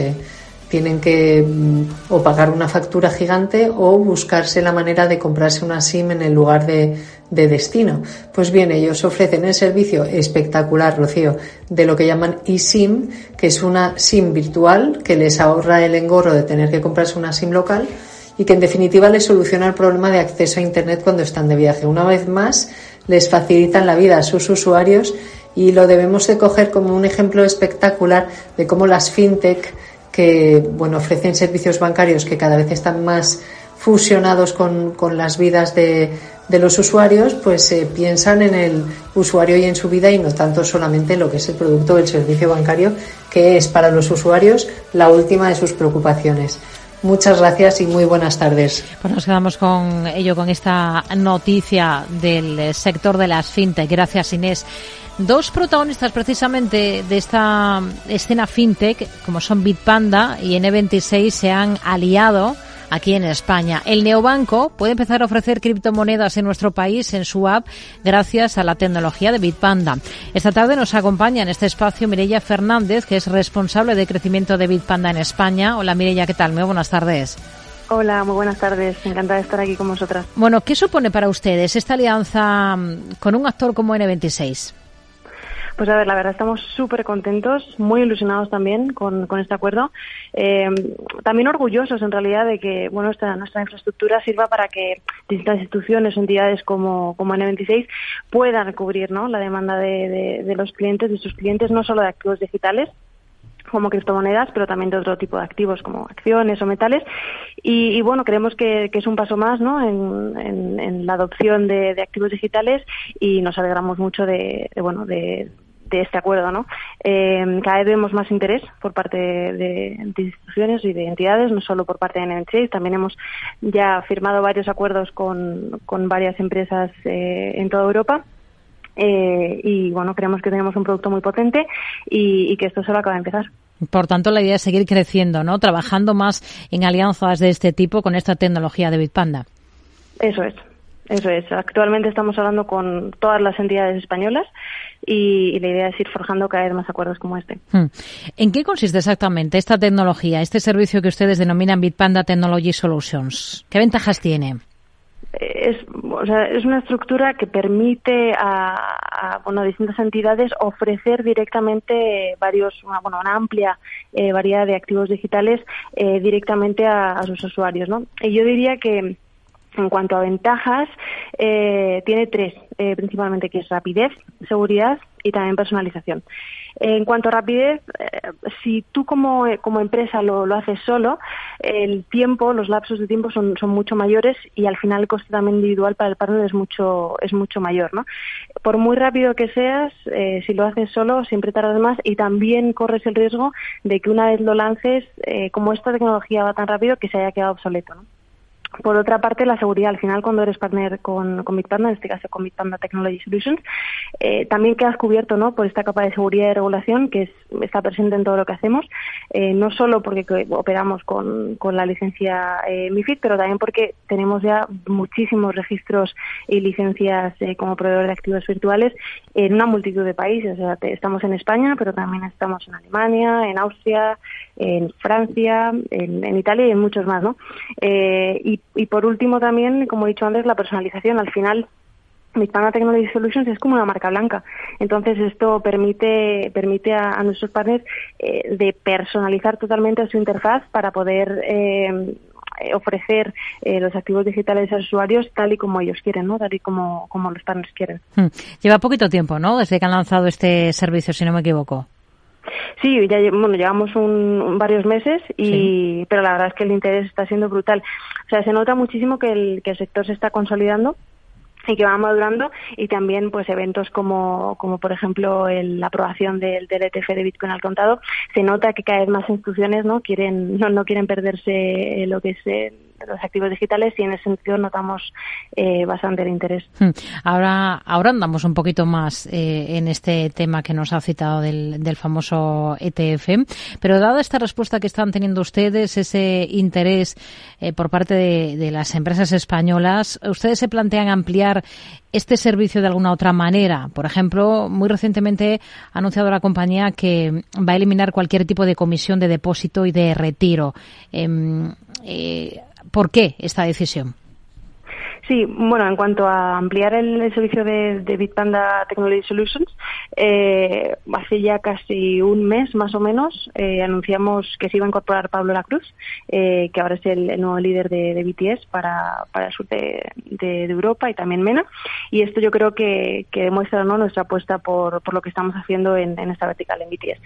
tienen que mm, o pagar una factura gigante o buscarse la manera de comprarse una SIM en el lugar de, de destino. Pues bien, ellos ofrecen el servicio espectacular, Rocío, de lo que llaman eSIM, que es una SIM virtual que les ahorra el engorro de tener que comprarse una SIM local y que en definitiva les soluciona el problema de acceso a Internet cuando están de viaje. Una vez más, les facilitan la vida a sus usuarios y lo debemos de coger como un ejemplo espectacular de cómo las fintech que bueno, ofrecen servicios bancarios que cada vez están más fusionados con, con las vidas de, de, los usuarios, pues eh, piensan en el usuario y en su vida y no tanto solamente lo que es el producto del servicio bancario, que es para los usuarios la última de sus preocupaciones. Muchas gracias y muy buenas tardes. Pues nos quedamos con ello, con esta noticia del sector de las fintech. Gracias, Inés. Dos protagonistas precisamente de esta escena fintech, como son Bitpanda y N26, se han aliado aquí en España. El neobanco puede empezar a ofrecer criptomonedas en nuestro país en su app gracias a la tecnología de Bitpanda. Esta tarde nos acompaña en este espacio Mireia Fernández, que es responsable de crecimiento de Bitpanda en España. Hola Mireia, ¿qué tal? Muy buenas tardes. Hola, muy buenas tardes. Encantada de estar aquí con vosotras. Bueno, ¿qué supone para ustedes esta alianza con un actor como N26? Pues a ver, la verdad estamos súper contentos, muy ilusionados también con, este acuerdo. Eh, también orgullosos en realidad de que bueno nuestra, nuestra infraestructura sirva para que distintas instituciones o entidades como, como N26 puedan cubrir ¿no? la demanda de, los clientes, de sus clientes, no solo de activos digitales, como criptomonedas, pero también de otro tipo de activos como acciones o metales. Y, bueno, creemos que, es un paso más ¿no? en, la adopción de, activos digitales y nos alegramos mucho de, bueno, de, de este acuerdo. ¿no? Eh, cada vez vemos más interés por parte de, instituciones y de entidades, no solo por parte de NNC, también hemos ya firmado varios acuerdos con, con varias empresas eh, en toda Europa. Eh, y bueno, creemos que tenemos un producto muy potente y, y que esto solo acaba de empezar. Por tanto, la idea es seguir creciendo, ¿no? Trabajando más en alianzas de este tipo con esta tecnología de Bitpanda. Eso es. Eso es. Actualmente estamos hablando con todas las entidades españolas y, la idea es ir forjando cada vez más acuerdos como este. Hmm. ¿En qué consiste exactamente esta tecnología, este servicio que ustedes denominan Bitpanda Technology Solutions? ¿Qué ventajas tiene? Es, o sea, es una estructura que permite a, bueno, distintas entidades ofrecer directamente varios, una, bueno, una amplia eh, variedad de activos digitales eh, directamente a, a, sus usuarios, ¿no? Y yo diría que en cuanto a ventajas, eh, tiene tres, eh, principalmente, que es rapidez, seguridad y también personalización. En cuanto a rapidez, eh, si tú como, como empresa lo, lo, haces solo, el tiempo, los lapsos de tiempo son, son mucho mayores y al final el coste también individual para el partner es mucho, es mucho mayor. ¿no? Por muy rápido que seas, si lo haces solo, siempre tardas más y también corres el riesgo de que una vez lo lances, como esta tecnología va tan rápido, que se haya quedado obsoleto. ¿no? Por otra parte, la seguridad. Al final, cuando eres partner con, con Bitpanda, en este caso con Bitpanda Technology Solutions, eh, también quedas cubierto ¿no? por esta capa de seguridad y regulación que es, está presente en todo lo que hacemos, eh, no solo porque operamos con, con la licencia eh, MIFID, pero también porque tenemos ya muchísimos registros y licencias eh, como proveedor de activos virtuales en una multitud de países. O sea, estamos en España, pero también estamos en Alemania, en Austria, en Francia, en, en Italia y en muchos más. ¿no? Eh, y y, por último también, como he dicho antes, la personalización. Al final, Bitpanda Technology Solutions es como una marca blanca. Entonces, esto permite, permite a, nuestros partners eh, de personalizar totalmente su interfaz para poder eh, ofrecer eh, los activos digitales a los usuarios tal y como ellos quieren, ¿no? Tal y como, como los partners quieren. Hmm. Lleva poquito tiempo, ¿no? Desde que han lanzado este servicio, si no me equivoco. Sí, ya bueno, llevamos un, varios meses, y, pero la verdad es que el interés está siendo brutal. O sea, se nota muchísimo que el, que el sector se está consolidando y que va madurando y también pues eventos como, como por ejemplo la aprobación del, del, ETF de Bitcoin al contado. Se nota que cada vez más instituciones no quieren no, no quieren perderse lo que es los activos digitales y en ese sentido notamos eh, bastante el interés. Hmm. Ahora, ahora andamos un poquito más eh, en este tema que nos ha citado del, del famoso ETF, pero dada esta respuesta que están teniendo ustedes, ese interés eh, por parte de, las empresas españolas, ¿ustedes se plantean ampliar este servicio de alguna otra manera. Por ejemplo, muy recientemente ha anunciado la compañía que va a eliminar cualquier tipo de comisión de depósito y de retiro. Em, eh, ¿Por qué esta decisión? Sí, bueno, en cuanto a ampliar el, servicio de, de, Bitpanda Technology Solutions, eh, hace ya casi un mes más o menos eh, anunciamos que se iba a incorporar Pablo Lacruz, eh, que ahora es el, nuevo líder de, de BTS para, para, el sur de, Europa y también MENA. Y esto yo creo que, que demuestra ¿no? nuestra apuesta por, por, lo que estamos haciendo en, en esta vertical en BTS.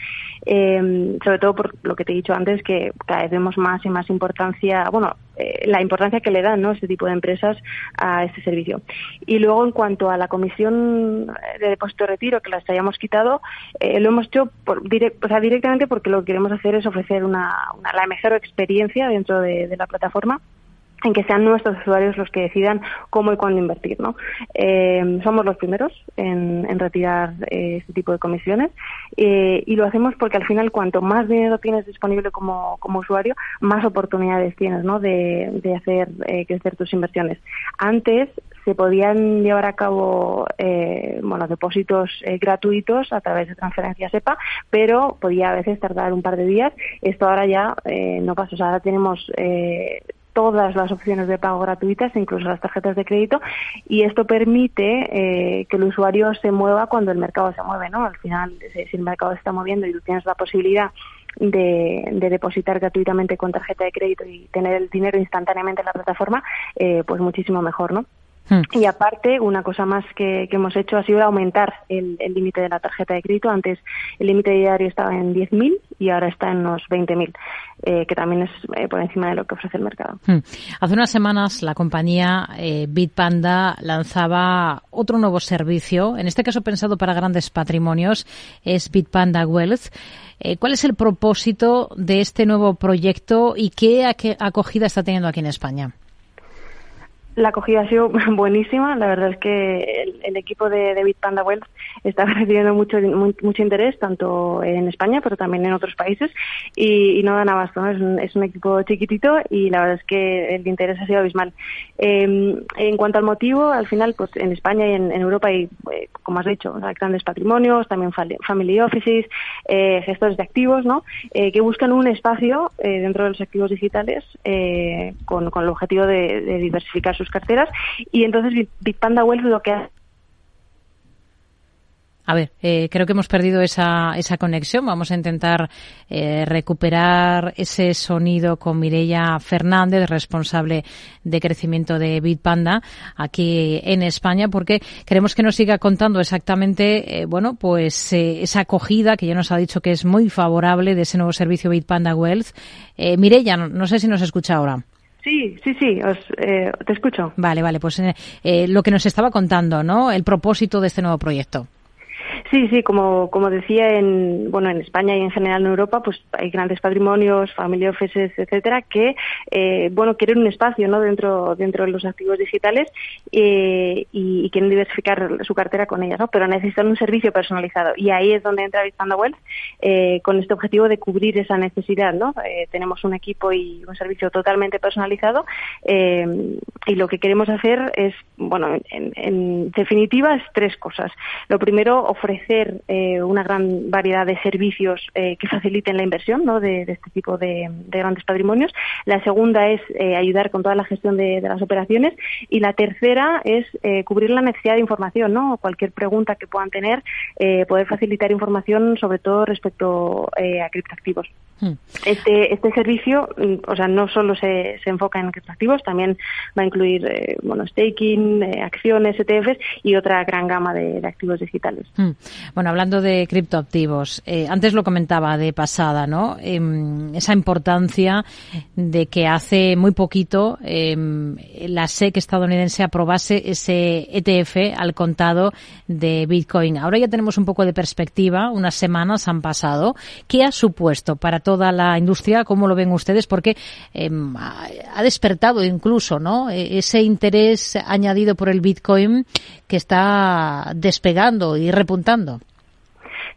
Eh, sobre todo por lo que te he dicho antes, que cada vez vemos más y más importancia, bueno, eh, la importancia que le dan ¿no? este tipo de empresas a este servicio. Y luego, en cuanto a la comisión de depósito de retiro, que las hayamos quitado, eh, lo hemos hecho por, o sea, directamente porque lo que queremos hacer es ofrecer una, una la mejor experiencia dentro de, de la plataforma en que sean nuestros usuarios los que decidan cómo y cuándo invertir. ¿no? Eh, somos los primeros en, en retirar eh, este tipo de comisiones eh, y lo hacemos porque al final cuanto más dinero tienes disponible como, usuario, más oportunidades tienes ¿no? de, de hacer eh, crecer tus inversiones. Antes se podían llevar a cabo eh, bueno, depósitos eh, gratuitos a través de transferencias SEPA, pero podía a veces tardar un par de días. Esto ahora ya no pasa. O sea, ahora tenemos todas las opciones de pago gratuitas, incluso las tarjetas de crédito, y esto permite eh, que el usuario se mueva cuando el mercado se mueve, ¿no? Al final, si el mercado se está moviendo y tú tienes la posibilidad de, de, depositar gratuitamente con tarjeta de crédito y tener el dinero instantáneamente en la plataforma, eh, pues muchísimo mejor, ¿no? Hmm. Y aparte, una cosa más que, que, hemos hecho ha sido aumentar el límite de la tarjeta de crédito. Antes el límite diario estaba en 10.000 y ahora está en unos 20.000, eh, que también es eh, por encima de lo que ofrece el mercado. Hmm. Hace unas semanas la compañía eh, Bitpanda lanzaba otro nuevo servicio, en este caso pensado para grandes patrimonios, es Bitpanda Wealth. Eh, ¿Cuál es el propósito de este nuevo proyecto y qué acogida está teniendo aquí en España? La acogida ha sido buenísima. La verdad es que el, equipo de, de Bitpanda Wealth está recibiendo mucho, mucho interés, tanto en España, pero también en otros países, y, no dan abasto. ¿no? Es, un, es, un, equipo chiquitito y la verdad es que el interés ha sido abismal. Eh, en cuanto al motivo, al final, pues en España y en, en Europa hay, eh, como has dicho, grandes patrimonios, también family offices, eh, gestores de activos, ¿no? Eh, que buscan un espacio eh, dentro de los activos digitales con, con, el objetivo de, de diversificar sus carteras y entonces Bitpanda Wealth lo que hace a ver, eh, creo que hemos perdido esa, esa conexión. Vamos a intentar eh, recuperar ese sonido con Mireia Fernández, responsable de crecimiento de Bitpanda aquí en España, porque queremos que nos siga contando exactamente, eh, bueno, pues eh, esa acogida que ya nos ha dicho que es muy favorable de ese nuevo servicio Bitpanda Wealth. Eh, Mireia, no, no sé si nos escucha ahora. Sí, sí, sí, os, eh, te escucho. Vale, vale, pues eh, lo que nos estaba contando, ¿no? El propósito de este nuevo proyecto. Sí, sí, como, como decía, en, bueno, en España y en general en Europa, pues hay grandes patrimonios, family offices, etcétera, que, eh, bueno, quieren un espacio, ¿no? Dentro, dentro de los activos digitales eh, y, quieren diversificar su cartera con ellas, ¿no? Pero necesitan un servicio personalizado y ahí es donde entra Bitpanda Wealth eh, con este objetivo de cubrir esa necesidad, ¿no? Eh, tenemos un equipo y un servicio totalmente personalizado eh, y lo que queremos hacer es, bueno, en, en definitiva, es tres cosas. Lo primero, ofrecer ofrecer eh, una gran variedad de servicios eh, que faciliten la inversión ¿no? de, este tipo de, de, grandes patrimonios. La segunda es eh, ayudar con toda la gestión de, de, las operaciones. Y la tercera es eh, cubrir la necesidad de información, ¿no? Cualquier pregunta que puedan tener, eh, poder facilitar información, sobre todo respecto a criptoactivos. Este, este servicio, mm, o sea, no solo se, se enfoca en criptoactivos, también va a incluir, bueno, staking, acciones, ETFs y otra gran gama de, activos digitales. Hmm. Bueno, hablando de criptoactivos, eh, antes lo comentaba de pasada, ¿no? Eh, esa importancia de que hace muy poquito eh, la SEC estadounidense aprobase ese ETF al contado de Bitcoin. Ahora ya tenemos un poco de perspectiva, unas semanas han pasado. ¿Qué ha supuesto para todo toda la industria. ¿Cómo lo ven ustedes? Porque em, ha despertado incluso ¿no? E, ese interés añadido por el Bitcoin que está despegando y repuntando.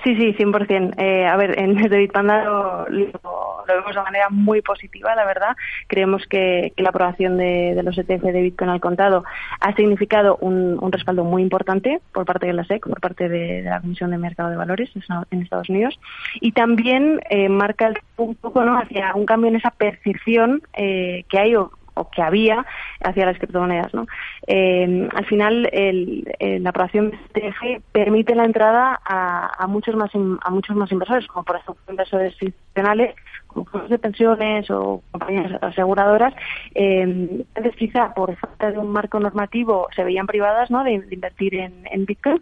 Sí, sí, 100%. Eh, a ver, en desde Bitpanda lo, lo, vemos de manera muy positiva, la verdad. Creemos que, la aprobación de, los ETF de Bitcoin al contado ha significado un, respaldo muy importante por parte de la SEC, por parte de, la Comisión de Mercado de Valores en Estados Unidos. Y también eh, marca un poco ¿no? hacia un cambio en esa percepción eh, que hay o que había hacia las criptomonedas. ¿no? Eh, al final, el, la aprobación de ETF permite la entrada a, muchos más a muchos más inversores, como por ejemplo inversores institucionales, como fondos de pensiones o compañías aseguradoras. Eh, quizá por falta de un marco normativo se veían privadas ¿no? de, invertir en Bitcoin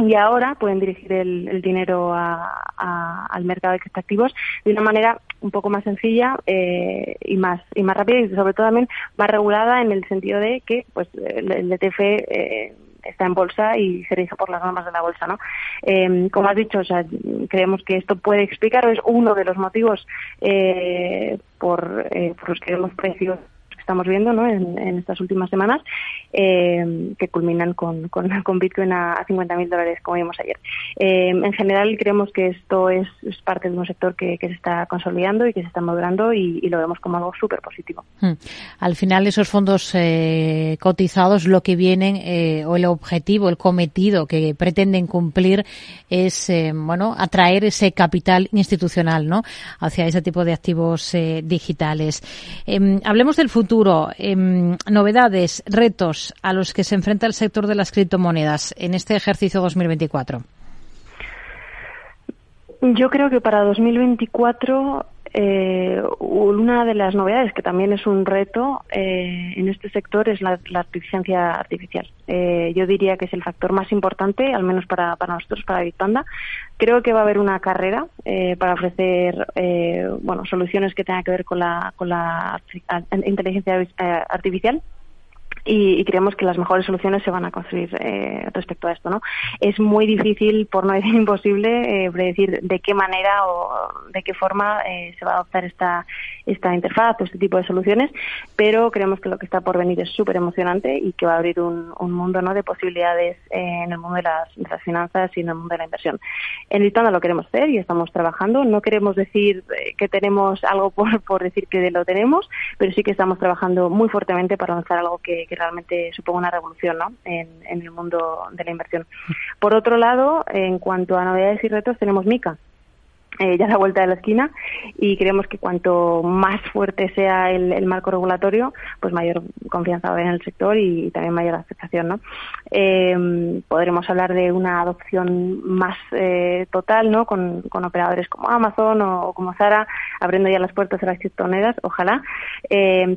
y ahora pueden dirigir el, dinero al mercado de criptoactivos de una manera un poco más sencilla eh, y más y más rápida y sobre todo también más regulada en el sentido de que pues el, ETF eh, está en bolsa y se rige por las normas de la bolsa, ¿no? Eh, como has dicho, o sea, creemos que esto puede explicar o es uno de los motivos por, por los que vemos precios estamos viendo ¿no? en, estas últimas semanas, eh, que culminan con, con, Bitcoin a, a 50.000 dólares, como vimos ayer. Eh, en general, creemos que esto es, parte de un sector que, se está consolidando y que se está madurando y, lo vemos como algo súper positivo. Hmm. Al final, esos fondos eh, cotizados, lo que vienen, o el objetivo, el cometido que pretenden cumplir es, bueno, atraer ese capital institucional, ¿no? Hacia ese tipo de activos digitales. Em, hablemos del futuro Em, novedades, retos a los que se enfrenta el sector de las criptomonedas en este ejercicio 2024. Yo creo que para 2024 eh, una de las novedades que también es un reto eh, en este sector es la, inteligencia artificial. Eh, yo diría que es el factor más importante, al menos para, para nosotros, para Bitpanda. Creo que va a haber una carrera para ofrecer bueno, soluciones que tengan que ver con la, con la inteligencia artificial y, creemos que las mejores soluciones se van a construir eh, respecto a esto. ¿no? Es muy difícil, por no decir imposible, eh, predecir de qué manera o de qué forma eh, se va a adoptar esta, esta interfaz o este tipo de soluciones, pero creemos que lo que está por venir es súper emocionante y que va a abrir un, un mundo ¿no? de posibilidades en el mundo de las, finanzas y en el mundo de la inversión. En Litana lo queremos hacer y estamos trabajando. No queremos decir que tenemos algo por, por decir que lo tenemos, pero sí que estamos trabajando muy fuertemente para lanzar algo que realmente suponga una revolución ¿no? en, el mundo de la inversión. Por otro lado, en cuanto a novedades y retos, tenemos Mica, eh, ya a la vuelta de la esquina y creemos que cuanto más fuerte sea el, marco regulatorio, pues mayor confianza va a haber en el sector y, también mayor aceptación. ¿no? Eh, podremos hablar de una adopción más eh, total ¿no? Con, operadores como Amazon o, como Zara abriendo ya las puertas a las criptomonedas, ojalá.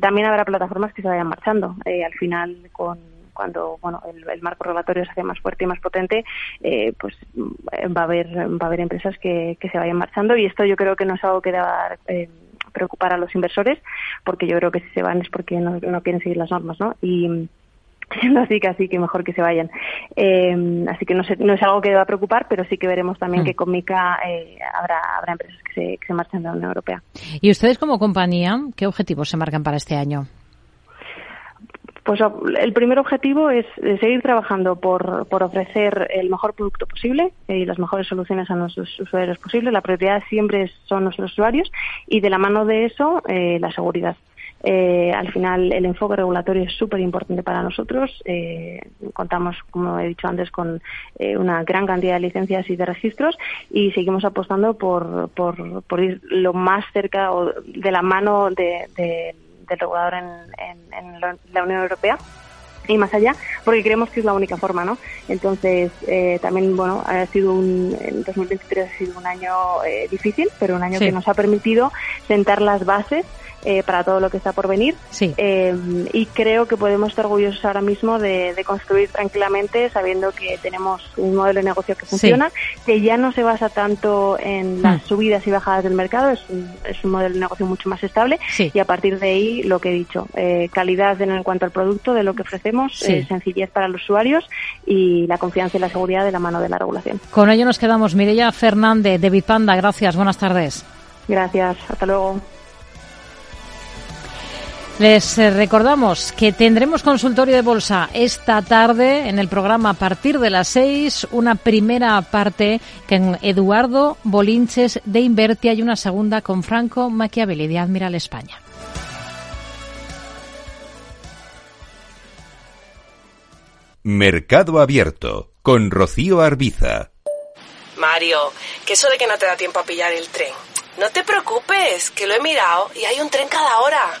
también habrá plataformas que se vayan marchando. al final, con cuando bueno el, marco regulatorio se hace más fuerte y más potente, eh, pues va a haber va a haber empresas que, que se vayan marchando y esto yo creo que no es algo que deba eh, preocupar a los inversores porque yo creo que si se van es porque no, no quieren seguir las normas, ¿no? Y siendo así casi que mejor que se vayan. Eh, así que no, sé, no es algo que deba preocupar, pero sí que veremos también mm. que con Mica eh, habrá, habrá empresas que se, que se marchan de la Unión Europea. ¿Y ustedes como compañía qué objetivos se marcan para este año? Pues el primer objetivo es seguir trabajando por, por ofrecer el mejor producto posible y las mejores soluciones a nuestros usuarios posibles. La prioridad siempre son nuestros usuarios y de la mano de eso eh, la seguridad. Eh, al final el enfoque regulatorio es súper importante para nosotros. Eh, contamos, como he dicho antes, con una gran cantidad de licencias y de registros y seguimos apostando por, por, por ir lo más cerca o de la mano de del regulador en, la Unión Europea y más allá, porque creemos que es la única forma, ¿no? Entonces, eh, también, bueno, ha sido un, en 2023 ha sido un año eh, difícil, pero un año que nos ha permitido sentar las bases eh, para todo lo que está por venir. Eh, y creo que podemos estar orgullosos ahora mismo de, construir tranquilamente sabiendo que tenemos un modelo de negocio que funciona, que ya no se basa tanto en las hmm. subidas y bajadas del mercado, es un, es un modelo de negocio mucho más estable y a partir de ahí lo que he dicho, eh, calidad en, cuanto al producto, de lo que ofrecemos, sencillez para los usuarios y la confianza y la seguridad de la mano de la regulación. Con ello nos quedamos. Mireya Fernández, de Bitpanda, gracias, buenas tardes. Gracias, hasta luego. Les eh, recordamos que tendremos consultorio de bolsa esta tarde en el programa a partir de las seis, una primera parte con Eduardo Bolinches de Invertia y una segunda con Franco Machiavelli de Admiral España. Mercado Abierto con Rocío Arbiza. Mario, que eso de que no te da tiempo a pillar el tren. No te preocupes, que lo he mirado y hay un tren cada hora.